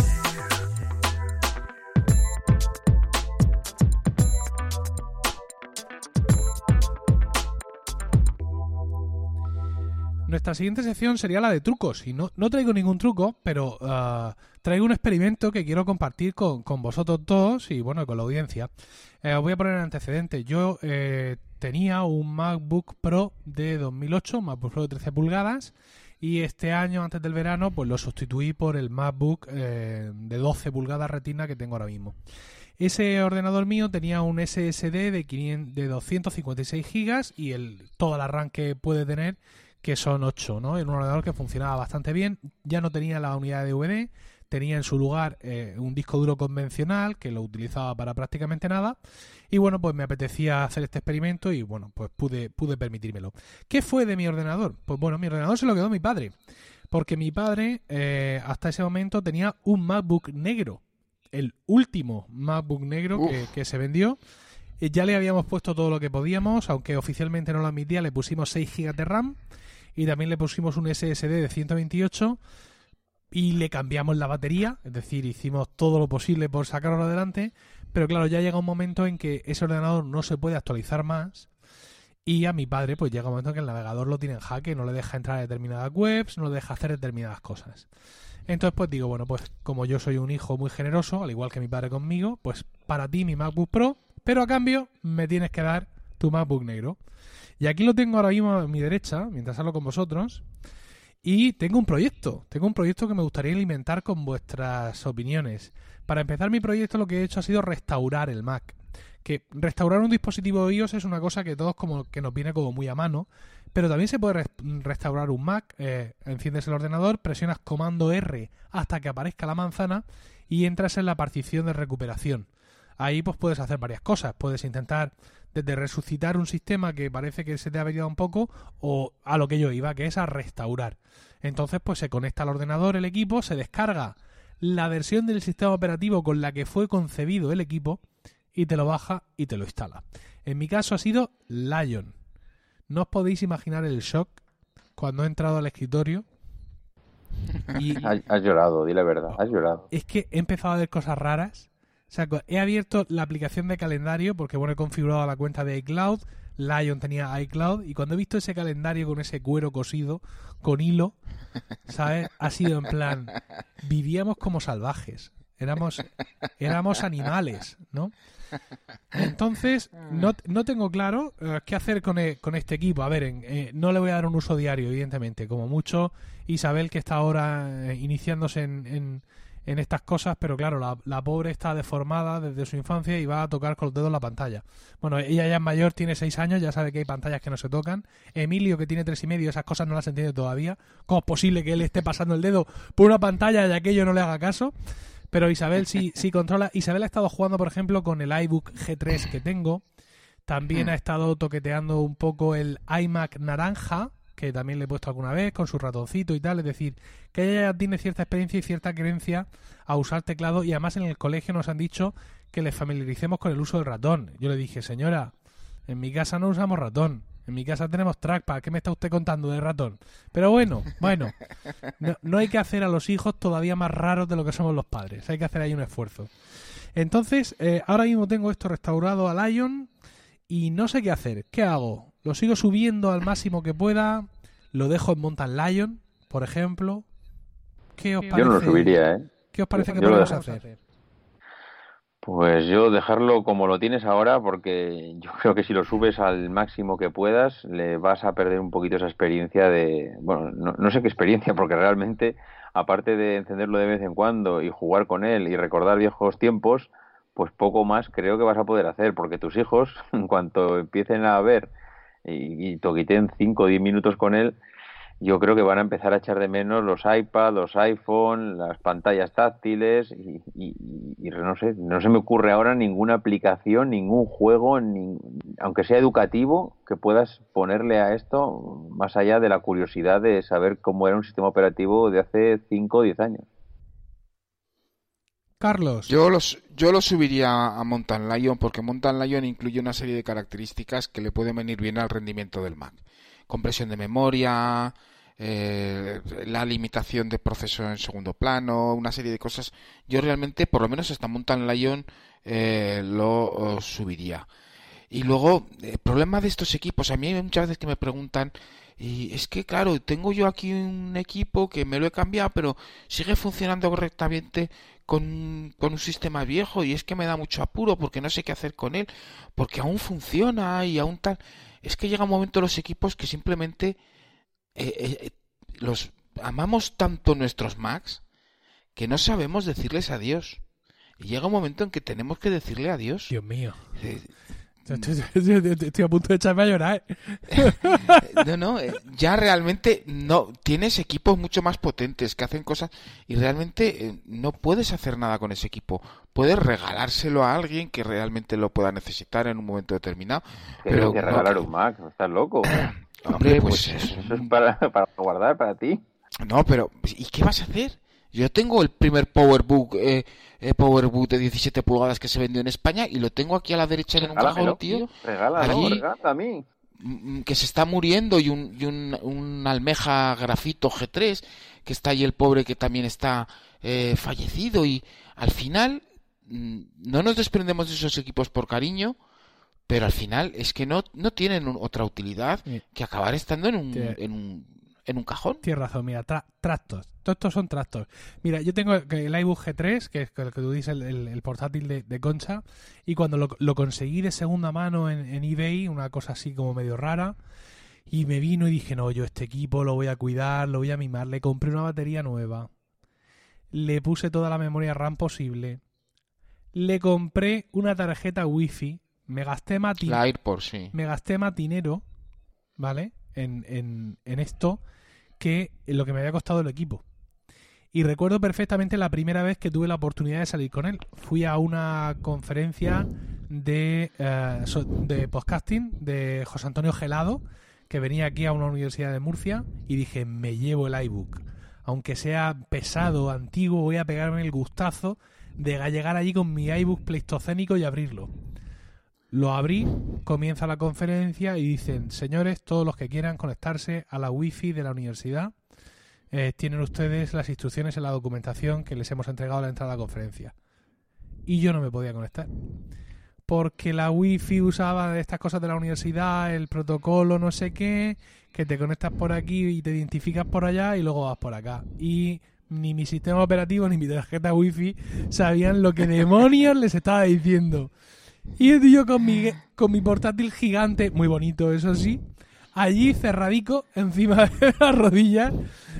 nuestra siguiente sección sería la de trucos. Y no, no traigo ningún truco, pero ah, traigo un experimento que quiero compartir con, con vosotros todos y bueno, con la audiencia. Eh, os voy a poner en antecedentes. Yo eh, tenía un MacBook Pro de 2008, un MacBook Pro de 13 pulgadas. Y este año, antes del verano, pues lo sustituí por el MacBook eh, de 12 pulgadas retina que tengo ahora mismo. Ese ordenador mío tenía un SSD de, 500, de 256 GB y el, todo el arranque puede tener, que son 8, ¿no? Era un ordenador que funcionaba bastante bien. Ya no tenía la unidad de DVD, tenía en su lugar eh, un disco duro convencional que lo utilizaba para prácticamente nada. Y bueno, pues me apetecía hacer este experimento y bueno, pues pude, pude permitírmelo. ¿Qué fue de mi ordenador? Pues bueno, mi ordenador se lo quedó mi padre. Porque mi padre eh, hasta ese momento tenía un MacBook negro el último MacBook negro que, se vendió. Eh, ya le habíamos puesto todo lo que podíamos, aunque oficialmente no lo admitía, le pusimos 6 GB de RAM y también le pusimos un SSD de 128 y le cambiamos la batería, es decir, hicimos todo lo posible por sacarlo adelante, pero claro, ya llega un momento en que ese ordenador no se puede actualizar más y a mi padre pues llega un momento en que el navegador lo tiene en jaque, no le deja entrar a determinadas webs, no le deja hacer determinadas cosas. Entonces, pues digo, bueno, pues como yo soy un hijo muy generoso, al igual que mi padre conmigo, pues para ti mi MacBook Pro, pero a cambio me tienes que dar tu MacBook negro. Y aquí lo tengo ahora mismo a mi derecha, mientras hablo con vosotros. Y tengo un proyecto, tengo un proyecto que me gustaría alimentar con vuestras opiniones. Para empezar mi proyecto lo que he hecho ha sido restaurar el Mac. Que restaurar un dispositivo iOS es una cosa que todos como que nos viene como muy a mano, pero también se puede restaurar un Mac, eh, enciendes el ordenador, presionas comando R hasta que aparezca la manzana y entras en la partición de recuperación. Ahí pues puedes hacer varias cosas, puedes intentar desde resucitar un sistema que parece que se te ha averiado un poco o a lo que yo iba, que es a restaurar. Entonces pues se conecta al ordenador el equipo, se descarga la versión del sistema operativo con la que fue concebido el equipo y te lo baja y te lo instala. En mi caso ha sido Lion. No os podéis imaginar el shock cuando he entrado al escritorio. Y has, llorado, di la verdad, has llorado. Es que he empezado a ver cosas raras. He abierto la aplicación de calendario porque, bueno, he configurado la cuenta de iCloud. Lion tenía iCloud. Y cuando he visto ese calendario con ese cuero cosido, con hilo, ¿sabes? Ha sido en plan. Vivíamos como salvajes. Éramos, éramos animales, ¿no? Entonces, no, no tengo claro eh, qué hacer con, e, con, este equipo. A ver, eh, no le voy a dar un uso diario, evidentemente. Como mucho, Isabel, que está ahora eh, iniciándose en, en, estas cosas, pero claro, la, la, pobre está deformada desde su infancia y va a tocar con los dedos la pantalla. Bueno, ella ya es mayor, tiene seis años, ya sabe que hay pantallas que no se tocan. Emilio, que tiene tres y medio, esas cosas no las entiende todavía. ¿Cómo es posible que él esté pasando el dedo por una pantalla y aquello no le haga caso? Pero Isabel sí, sí controla. Isabel ha estado jugando, por ejemplo, con el iBook G3 que tengo. También hmm. ha estado toqueteando un poco el iMac naranja, que también le he puesto alguna vez, con su ratoncito y tal. Es decir, que ella ya tiene cierta experiencia y cierta creencia a usar teclado. Y además en el colegio nos han dicho que les familiaricemos con el uso del ratón. Yo le dije, señora, en mi casa no usamos ratón. En mi casa tenemos trackpad. ¿Qué me está usted contando de ratón? Pero bueno, bueno. No, hay que hacer a los hijos todavía más raros de lo que somos los padres. Hay que hacer ahí un esfuerzo. Entonces, eh, ahora mismo tengo esto restaurado a Lion y no sé qué hacer. ¿Qué hago? ¿Lo sigo subiendo al máximo que pueda? ¿Lo dejo en Mountain Lion, por ejemplo? ¿Qué os parece? Yo no lo subiría, ¿eh? ¿Qué os parece que podemos hacer? Pues yo dejarlo como lo tienes ahora, porque yo creo que si lo subes al máximo que puedas, le vas a perder un poquito esa experiencia de, bueno, no, sé qué experiencia, porque realmente, aparte de encenderlo de vez en cuando y jugar con él y recordar viejos tiempos, pues poco más creo que vas a poder hacer, porque tus hijos, en cuanto empiecen a ver y, y toquiten 5 o 10 minutos con él, yo creo que van a empezar a echar de menos los iPad, los iPhone, las pantallas táctiles y, no sé, no se me ocurre ahora ninguna aplicación, ningún juego, aunque sea educativo, que puedas ponerle a esto más allá de la curiosidad de saber cómo era un sistema operativo de hace 5 o 10 años. Carlos. Yo los, yo lo subiría a Mountain Lion porque Mountain Lion incluye una serie de características que le pueden venir bien al rendimiento del Mac compresión de memoria, eh, la limitación de proceso en segundo plano, una serie de cosas. Yo realmente, por lo menos hasta Mountain Lion, eh, lo subiría. Y luego, el problema de estos equipos, a mí muchas veces que me preguntan Y es que, claro, tengo yo aquí un equipo que me lo he cambiado, pero sigue funcionando correctamente con, con un sistema viejo y es que me da mucho apuro porque no sé qué hacer con él, porque aún funciona y aún tal. Es que llega un momento los equipos que simplemente eh, eh, los amamos tanto nuestros Macs que no sabemos decirles adiós. Y llega un momento en que tenemos que decirle adiós. Dios mío. Eh, Estoy a punto de echarme a llorar. No, no, eh, ya realmente no tienes equipos mucho más potentes que hacen cosas y realmente eh, no puedes hacer nada con ese equipo. Puedes regalárselo a alguien que realmente lo pueda necesitar en un momento determinado. Pero que no- regalar un Mac, estás loco. Hombre, pues es Eso es para, para guardar para ti. No, pero ¿y qué vas a hacer? Yo tengo el primer PowerBook, eh, eh, PowerBook de 17 pulgadas que se vendió en España y lo tengo aquí a la derecha en un cajón, tío, Regálalo, Allí- regálalo a mí. mm, que se está muriendo y un, y un, un almeja grafito G3 que está ahí el pobre que también está eh, fallecido y al final mm, no nos desprendemos de esos equipos por cariño pero al final es que no, no tienen un- otra utilidad que acabar estando en un, Tie- en un, en un cajón. Tienes razón, mira, tra- tractos. Todos estos son tractos. Mira, yo tengo el iBook G3, que es el que tú dices, el, el- el portátil de, de Concha, y cuando lo, lo conseguí de segunda mano en, en eBay, una cosa así como medio rara, y me vino y dije, no, yo este equipo lo voy a cuidar, lo voy a mimar. Le compré una batería nueva, le puse toda la memoria RAM posible, le compré una tarjeta Wi-Fi, me gasté AirPod, sí. me gasté más dinero, ¿vale? En, en, en esto lo que me había costado el equipo. Y recuerdo perfectamente la primera vez que tuve la oportunidad de salir con él. Fui a una conferencia de, eh, de podcasting de José Antonio Gelado, que venía aquí a una universidad de Murcia, y dije, me llevo el iBook. Aunque sea pesado, antiguo, voy a pegarme el gustazo de llegar allí con mi iBook pleistocénico y abrirlo. Lo abrí, comienza la conferencia y dicen, señores, todos los que quieran conectarse a la wifi de la universidad, eh, tienen ustedes las instrucciones en la documentación que les hemos entregado a la entrada a la conferencia. Y yo no me podía conectar. Porque la wifi usaba estas cosas de la universidad, el protocolo no sé qué, que te conectas por aquí y te identificas por allá y luego vas por acá. Y ni mi sistema operativo ni mi tarjeta wifi sabían lo que demonios les estaba diciendo. Y yo con mi, con mi portátil gigante, muy bonito eso sí, allí cerradico encima de las rodillas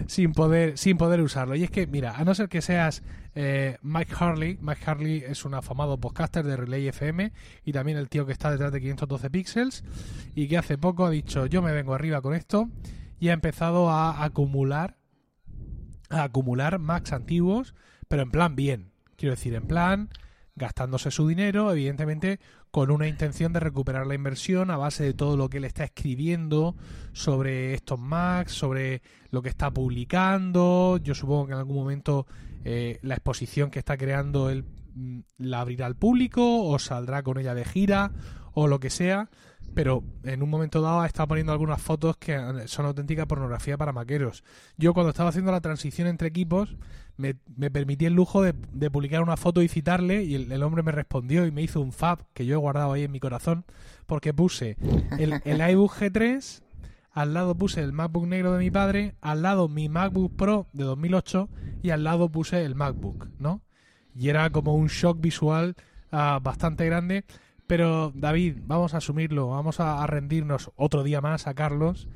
sin poder, sin poder usarlo. Y es que, mira, a no ser que seas eh, Mike Harley, Mike Harley es un afamado podcaster de Relay FM y también el tío que está detrás de 512 Pixels y que hace poco ha dicho yo me vengo arriba con esto y ha empezado a acumular a acumular Macs antiguos, pero en plan bien. Quiero decir, en plan gastándose su dinero, evidentemente con una intención de recuperar la inversión a base de todo lo que él está escribiendo sobre estos Macs, sobre lo que está publicando. Yo supongo que en algún momento eh, la exposición que está creando él mm, la abrirá al público o saldrá con ella de gira o lo que sea. Pero en un momento dado ha estado poniendo algunas fotos que son auténtica pornografía para maqueros. Yo cuando estaba haciendo la transición entre equipos me, me permití el lujo de, de publicar una foto y citarle y el, el hombre me respondió y me hizo un fab que yo he guardado ahí en mi corazón porque puse el, el iBook G3, al lado puse el MacBook negro de mi padre, al lado mi MacBook Pro de 2008 y al lado puse el MacBook, ¿no? Y era como un shock visual ah, bastante grande. Pero David, vamos a asumirlo, vamos a, rendirnos otro día más a Carlos.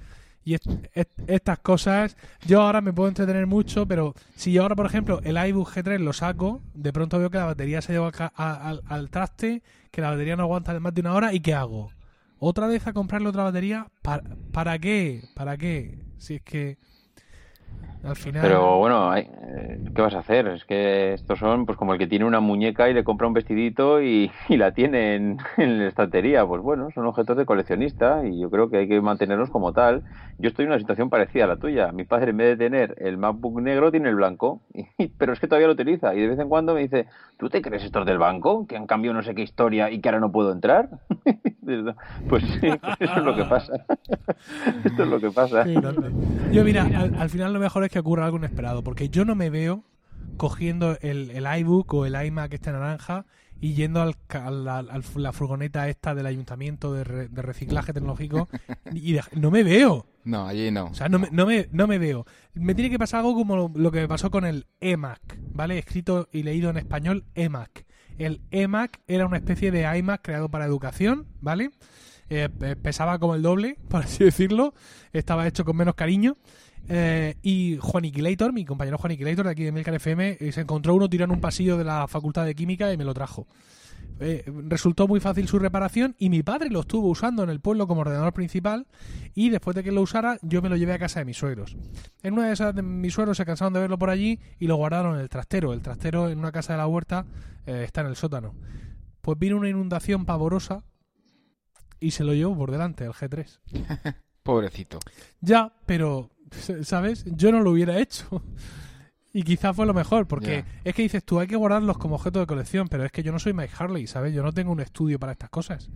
Y est- est- estas cosas, yo ahora me puedo entretener mucho, pero si yo ahora, por ejemplo, el iBook G3 lo saco, de pronto veo que la batería se lleva al, al traste, que la batería no aguanta más de una hora, ¿y qué hago? ¿Otra vez a comprarle otra batería? ¿Para, para qué? ¿Para qué? Si es que Pero bueno, eh, ¿qué vas a hacer? Es que estos son pues como el que tiene una muñeca y le compra un vestidito y, y la tiene en, en la estantería. Pues bueno, son objetos de coleccionista y yo creo que hay que mantenerlos como tal. Yo estoy en una situación parecida a la tuya. Mi padre en vez de tener el MacBook negro tiene el blanco, pero es que todavía lo utiliza y de vez en cuando me dice, ¿tú te crees estos del banco? Que han cambiado no sé qué historia y que ahora no puedo entrar. pues sí, pues eso es lo que pasa. Esto es lo que pasa. Yo, mira, al, al final lo mejor es que ocurra algo inesperado, porque yo no me veo cogiendo el, el iBook o el iMac este naranja y yendo al, ca- al- al- al- la furgoneta esta del ayuntamiento de, re- de reciclaje tecnológico y de- no me veo. No, allí no. O sea, no, me, no, me, no me veo. Me tiene que pasar algo como lo, lo que me pasó con el EMAC, ¿vale? Escrito y leído en español EMAC. El EMAC era una especie de iMac creado para educación, ¿vale? Eh, pe- pesaba como el doble, por así decirlo. Estaba hecho con menos cariño. Eh, y Juaniquilator, mi compañero Juaniquilator de aquí de Milcar FM, eh, se encontró uno tirado en un pasillo de la Facultad de Química y me lo trajo. Resultó muy fácil su reparación y mi padre lo estuvo usando en el pueblo como ordenador principal y después de que lo usara yo me lo llevé a casa de mis suegros. En una de esas de mis suegros se cansaron de verlo por allí y lo guardaron en el trastero. El trastero en una casa de la huerta eh, está en el sótano. Pues vino una inundación pavorosa y se lo llevó por delante el G3. Pobrecito. Ya, pero, ¿sabes? Yo no lo hubiera hecho. Y quizás fue lo mejor, porque es que dices tú, hay que guardarlos como objeto de colección, pero es que yo no soy Mike Harley, ¿sabes? Yo no tengo un estudio para estas cosas.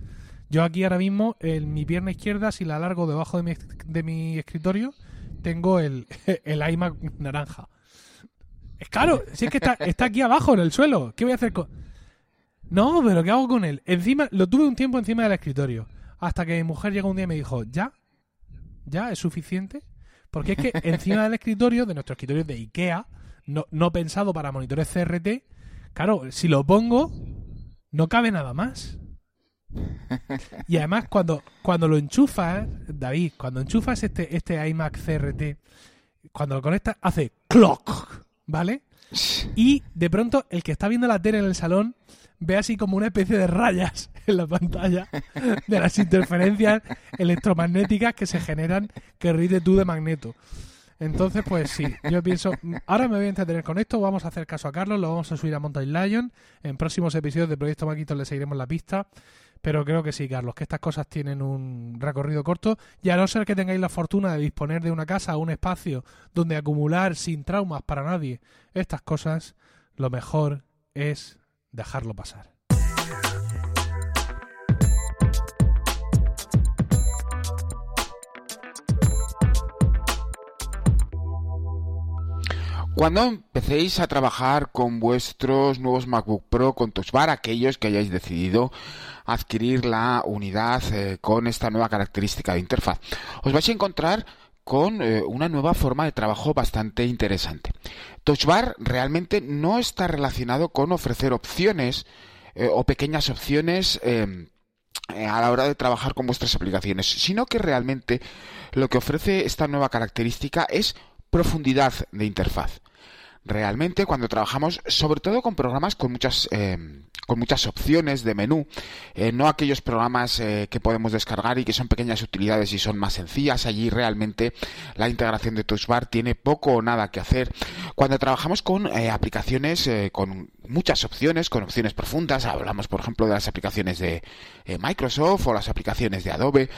Yo aquí ahora mismo, en mi pierna izquierda, si la largo debajo de mi, de mi escritorio, tengo el, el iMac naranja. Es claro, si es que está, está aquí abajo en el suelo. ¿Qué voy a hacer con...? No, pero ¿qué hago con él? Encima, lo tuve un tiempo encima del escritorio. Hasta que mi mujer llegó un día y me dijo, ¿ya? ¿Ya? ¿Es suficiente? Porque es que encima del escritorio, de nuestro escritorio de IKEA, no, no pensado para monitores CRT, claro, si lo pongo, no cabe nada más. Y además, cuando, cuando lo enchufas, David, cuando enchufas este, este iMac CRT, cuando lo conectas, hace clock, ¿vale? Y de pronto, el que está viendo la tele en el salón ve así como una especie de rayas en la pantalla de las interferencias electromagnéticas que se generan que rite tú de magneto. Entonces, pues sí, yo pienso, ahora me voy a entretener con esto, vamos a hacer caso a Carlos, lo vamos a subir a Mountain Lion, en próximos episodios de Proyecto Maquito le seguiremos la pista, pero creo que sí, Carlos, que estas cosas tienen un recorrido corto y a no ser que tengáis la fortuna de disponer de una casa o un espacio donde acumular sin traumas para nadie estas cosas, lo mejor es dejarlo pasar. Cuando empecéis a trabajar con vuestros nuevos MacBook Pro con Touch Bar, aquellos que hayáis decidido adquirir la unidad eh, con esta nueva característica de interfaz, os vais a encontrar con eh, una nueva forma de trabajo bastante interesante. Touch Bar realmente no está relacionado con ofrecer opciones eh, o pequeñas opciones eh, a la hora de trabajar con vuestras aplicaciones, sino que realmente lo que ofrece esta nueva característica es profundidad de interfaz. Realmente cuando trabajamos sobre todo con programas con muchas eh, con muchas opciones de menú, eh, no aquellos programas eh, que podemos descargar y que son pequeñas utilidades y son más sencillas, allí realmente la integración de Touch Bar tiene poco o nada que hacer. Cuando trabajamos con aplicaciones con muchas opciones, con opciones profundas, hablamos por ejemplo de las aplicaciones de Microsoft o las aplicaciones de Adobe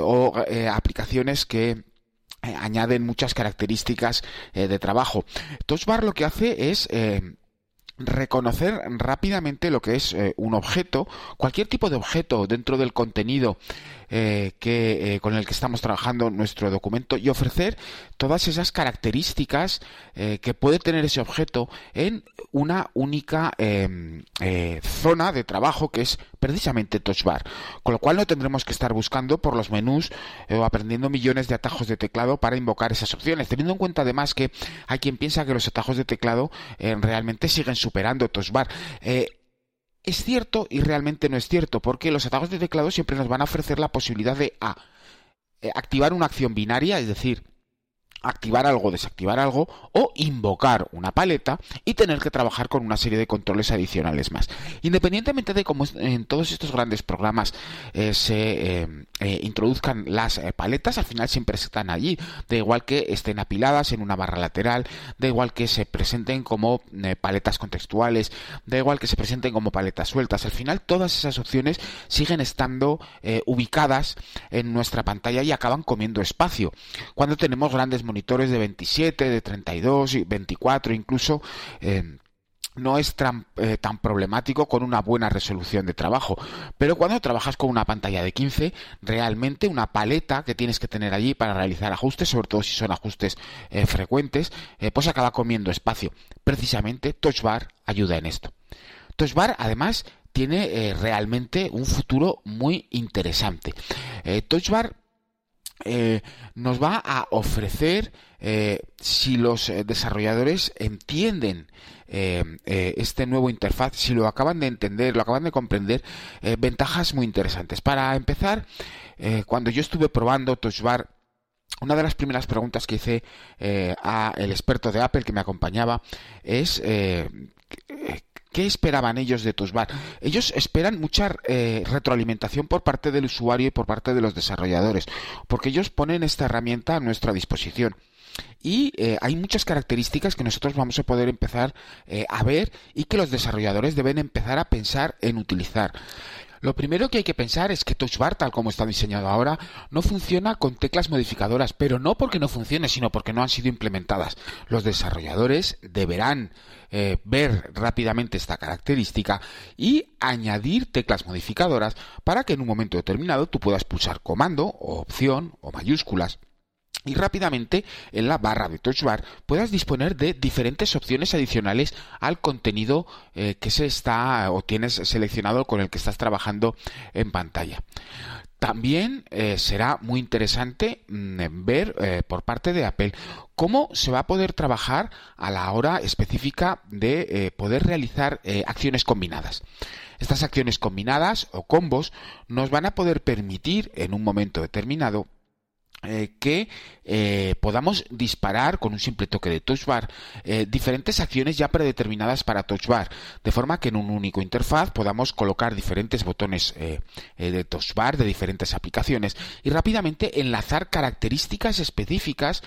o aplicaciones que añaden muchas características eh, de trabajo. Touch Bar lo que hace es eh, reconocer rápidamente lo que es eh, un objeto, cualquier tipo de objeto dentro del contenido eh, que, eh, con el que estamos trabajando nuestro documento y ofrecer todas esas características que puede tener ese objeto en una única zona de trabajo que es precisamente Touch Bar. Con lo cual no tendremos que estar buscando por los menús o aprendiendo millones de atajos de teclado para invocar esas opciones. Teniendo en cuenta además que hay quien piensa que los atajos de teclado realmente siguen superando Touch Bar. Eh, es cierto y realmente no es cierto, porque los atajos de teclado siempre nos van a ofrecer la posibilidad de A. eh, activar una acción binaria, es decir, activar algo, desactivar algo, o invocar una paleta y tener que trabajar con una serie de controles adicionales más. Independientemente de cómo en todos estos grandes programas eh, se eh, eh, introduzcan las paletas, al final siempre están allí, da igual que estén apiladas en una barra lateral, da igual que se presenten como paletas contextuales, da igual que se presenten como paletas sueltas, al final todas esas opciones siguen estando ubicadas en nuestra pantalla y acaban comiendo espacio. Cuando tenemos grandes monitores de 27, de 32 y 24 incluso, eh, no es tan, eh, tan, problemático con una buena resolución de trabajo. Pero cuando trabajas con una pantalla de 15, realmente una paleta que tienes que tener allí para realizar ajustes, sobre todo si son ajustes eh, frecuentes, eh, pues acaba comiendo espacio. Precisamente Touch Bar ayuda en esto. Touch Bar además tiene realmente un futuro muy interesante. Touch Bar nos va a ofrecer, si los desarrolladores entienden este nuevo interfaz, si lo acaban de entender, lo acaban de comprender, ventajas muy interesantes. Para empezar, cuando yo estuve probando TouchBar, una de las primeras preguntas que hice eh, a el experto de Apple que me acompañaba es eh, ¿Qué esperaban ellos de TouchBar? Ellos esperan mucha eh, retroalimentación por parte del usuario y por parte de los desarrolladores, porque ellos ponen esta herramienta a nuestra disposición. Y hay muchas características que nosotros vamos a poder empezar a ver y que los desarrolladores deben empezar a pensar en utilizar. Lo primero que hay que pensar es que TouchBar, tal como está diseñado ahora, no funciona con teclas modificadoras, pero no porque no funcione, sino porque no han sido implementadas. Los desarrolladores deberán eh, ver rápidamente esta característica y añadir teclas modificadoras para que en un momento determinado tú puedas pulsar comando o opción o mayúsculas y rápidamente en la barra de Touch Bar puedas disponer de diferentes opciones adicionales al contenido eh, que se está o tienes seleccionado con el que estás trabajando en pantalla. También eh, será muy interesante mm, ver eh, por parte de Apple cómo se va a poder trabajar a la hora específica de poder realizar acciones combinadas. Estas acciones combinadas o combos nos van a poder permitir en un momento determinado eh, que eh, podamos disparar con un simple toque de touch bar eh, diferentes acciones ya predeterminadas para touch bar, de forma que en un único interfaz podamos colocar diferentes botones de touch bar de diferentes aplicaciones y rápidamente enlazar características específicas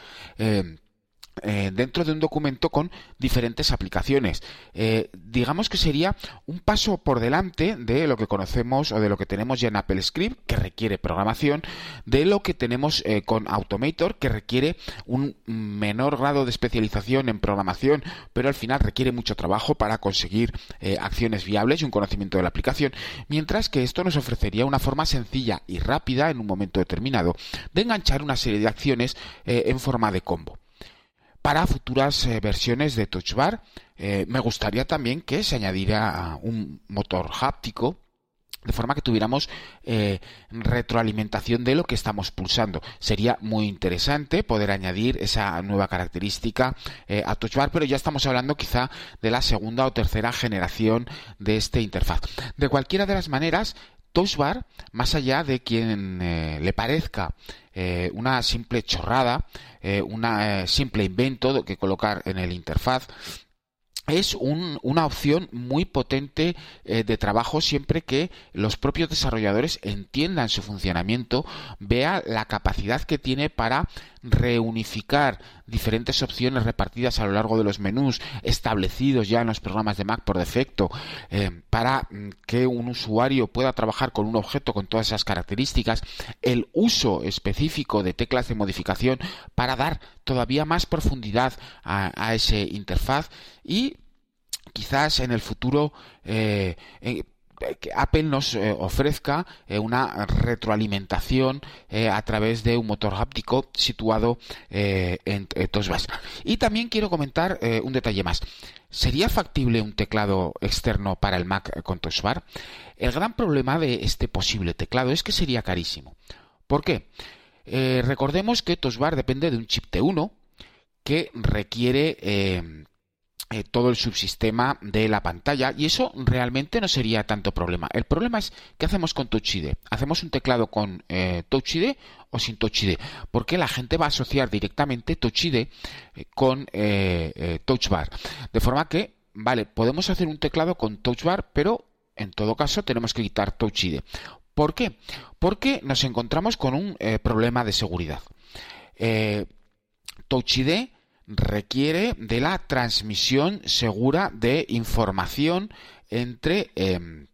eh, dentro de un documento con diferentes aplicaciones. Eh, digamos que sería un paso por delante de lo que conocemos o de lo que tenemos ya en Apple Script, que requiere programación, de lo que tenemos eh, con Automator, que requiere un menor grado de especialización en programación, pero al final requiere mucho trabajo para conseguir acciones viables y un conocimiento de la aplicación, mientras que esto nos ofrecería una forma sencilla y rápida en un momento determinado de enganchar una serie de acciones en forma de combo para futuras eh, versiones de Touch Bar. Eh, me gustaría también que se añadiera un motor háptico de forma que tuviéramos eh, retroalimentación de lo que estamos pulsando. Sería muy interesante poder añadir esa nueva característica a Touch Bar, pero ya estamos hablando quizá de la segunda o tercera generación de este interfaz. De cualquiera de las maneras, Bar, más allá de quien le parezca eh, una simple chorrada, eh, una eh, simple invento que colocar en el interfaz es una opción muy potente eh, de trabajo siempre que los propios desarrolladores entiendan su funcionamiento, vea la capacidad que tiene para reunificar diferentes opciones repartidas a lo largo de los menús establecidos ya en los programas de Mac por defecto eh, para mm, que un usuario pueda trabajar con un objeto con todas esas características, el uso específico de teclas de modificación para dar todavía más profundidad a, a ese interfaz y quizás en el futuro eh, eh, que Apple nos eh, ofrezca una retroalimentación a través de un motor háptico situado en TouchBar. Y también quiero comentar un detalle más. ¿Sería factible un teclado externo para el Mac con TouchBar? El gran problema de este posible teclado es que sería carísimo. ¿Por qué? recordemos que TouchBar depende de un chip T1 que requiere eh, todo el subsistema de la pantalla y eso realmente no sería tanto problema. El problema es qué hacemos con Touch ID. ¿Hacemos un teclado con eh, Touch ID o sin Touch ID? Porque la gente va a asociar directamente Touch ID eh, con Touch Bar. De forma que, vale, podemos hacer un teclado con Touch Bar, pero en todo caso tenemos que quitar Touch ID. ¿Por qué? Porque nos encontramos con un problema de seguridad. Touch ID requiere de la transmisión segura de información entre em,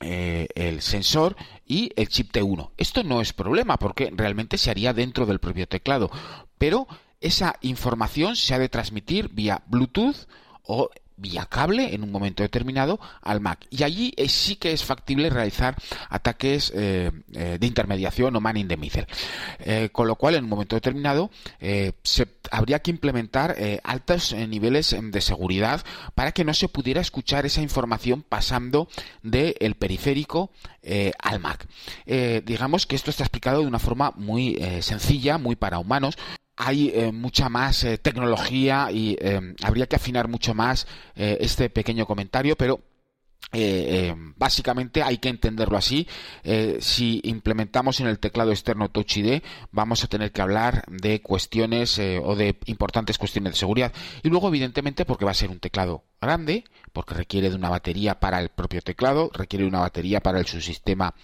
eh, el sensor y el chip T1. Esto no es problema porque realmente se haría dentro del propio teclado, pero esa información se ha de transmitir vía Bluetooth o vía cable en un momento determinado al Mac. Y allí sí que es factible realizar ataques de intermediación o man in the middle. con lo cual, en un momento determinado, se, habría que implementar altos niveles de seguridad para que no se pudiera escuchar esa información pasando del periférico al Mac. digamos que esto está explicado de una forma muy sencilla, muy para humanos, hay eh, mucha más eh, tecnología y eh, habría que afinar mucho más este pequeño comentario, pero básicamente hay que entenderlo así. si implementamos en el teclado externo Touch ID, vamos a tener que hablar de cuestiones o de importantes cuestiones de seguridad. Y luego, evidentemente, porque va a ser un teclado grande, porque requiere de una batería para el propio teclado, requiere una batería para el subsistema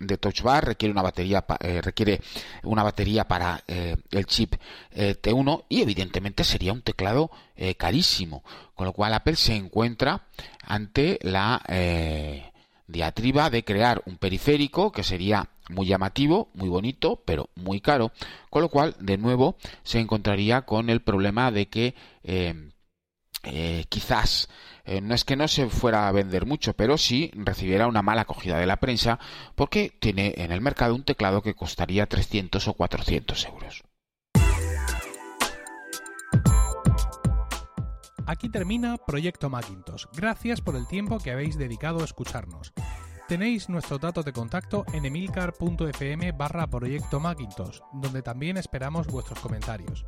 de Touch Bar requiere una batería eh, requiere una batería para eh, el chip eh, T1 y evidentemente sería un teclado carísimo. Con lo cual Apple se encuentra ante la diatriba de crear un periférico que sería muy llamativo, muy bonito, pero muy caro, con lo cual de nuevo se encontraría con el problema de que quizás eh, no es que no se fuera a vender mucho, pero sí recibiera una mala acogida de la prensa porque tiene en el mercado un teclado que costaría 300 o 400 euros. Aquí termina Proyecto Macintosh. Gracias por el tiempo que habéis dedicado a escucharnos. Tenéis nuestro dato de contacto en emilcar.fm barra proyecto Macintosh, donde también esperamos vuestros comentarios.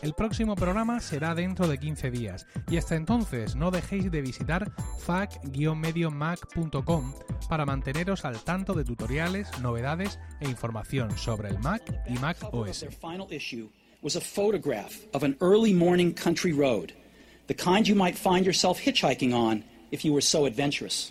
El próximo programa será dentro de 15 días y hasta entonces no dejéis de visitar fac-mediomac.com para manteneros al tanto de tutoriales, novedades e información sobre el Mac y Mac OS. was a photograph of an early morning country road, the kind you might find yourself hitchhiking on if you were so adventurous.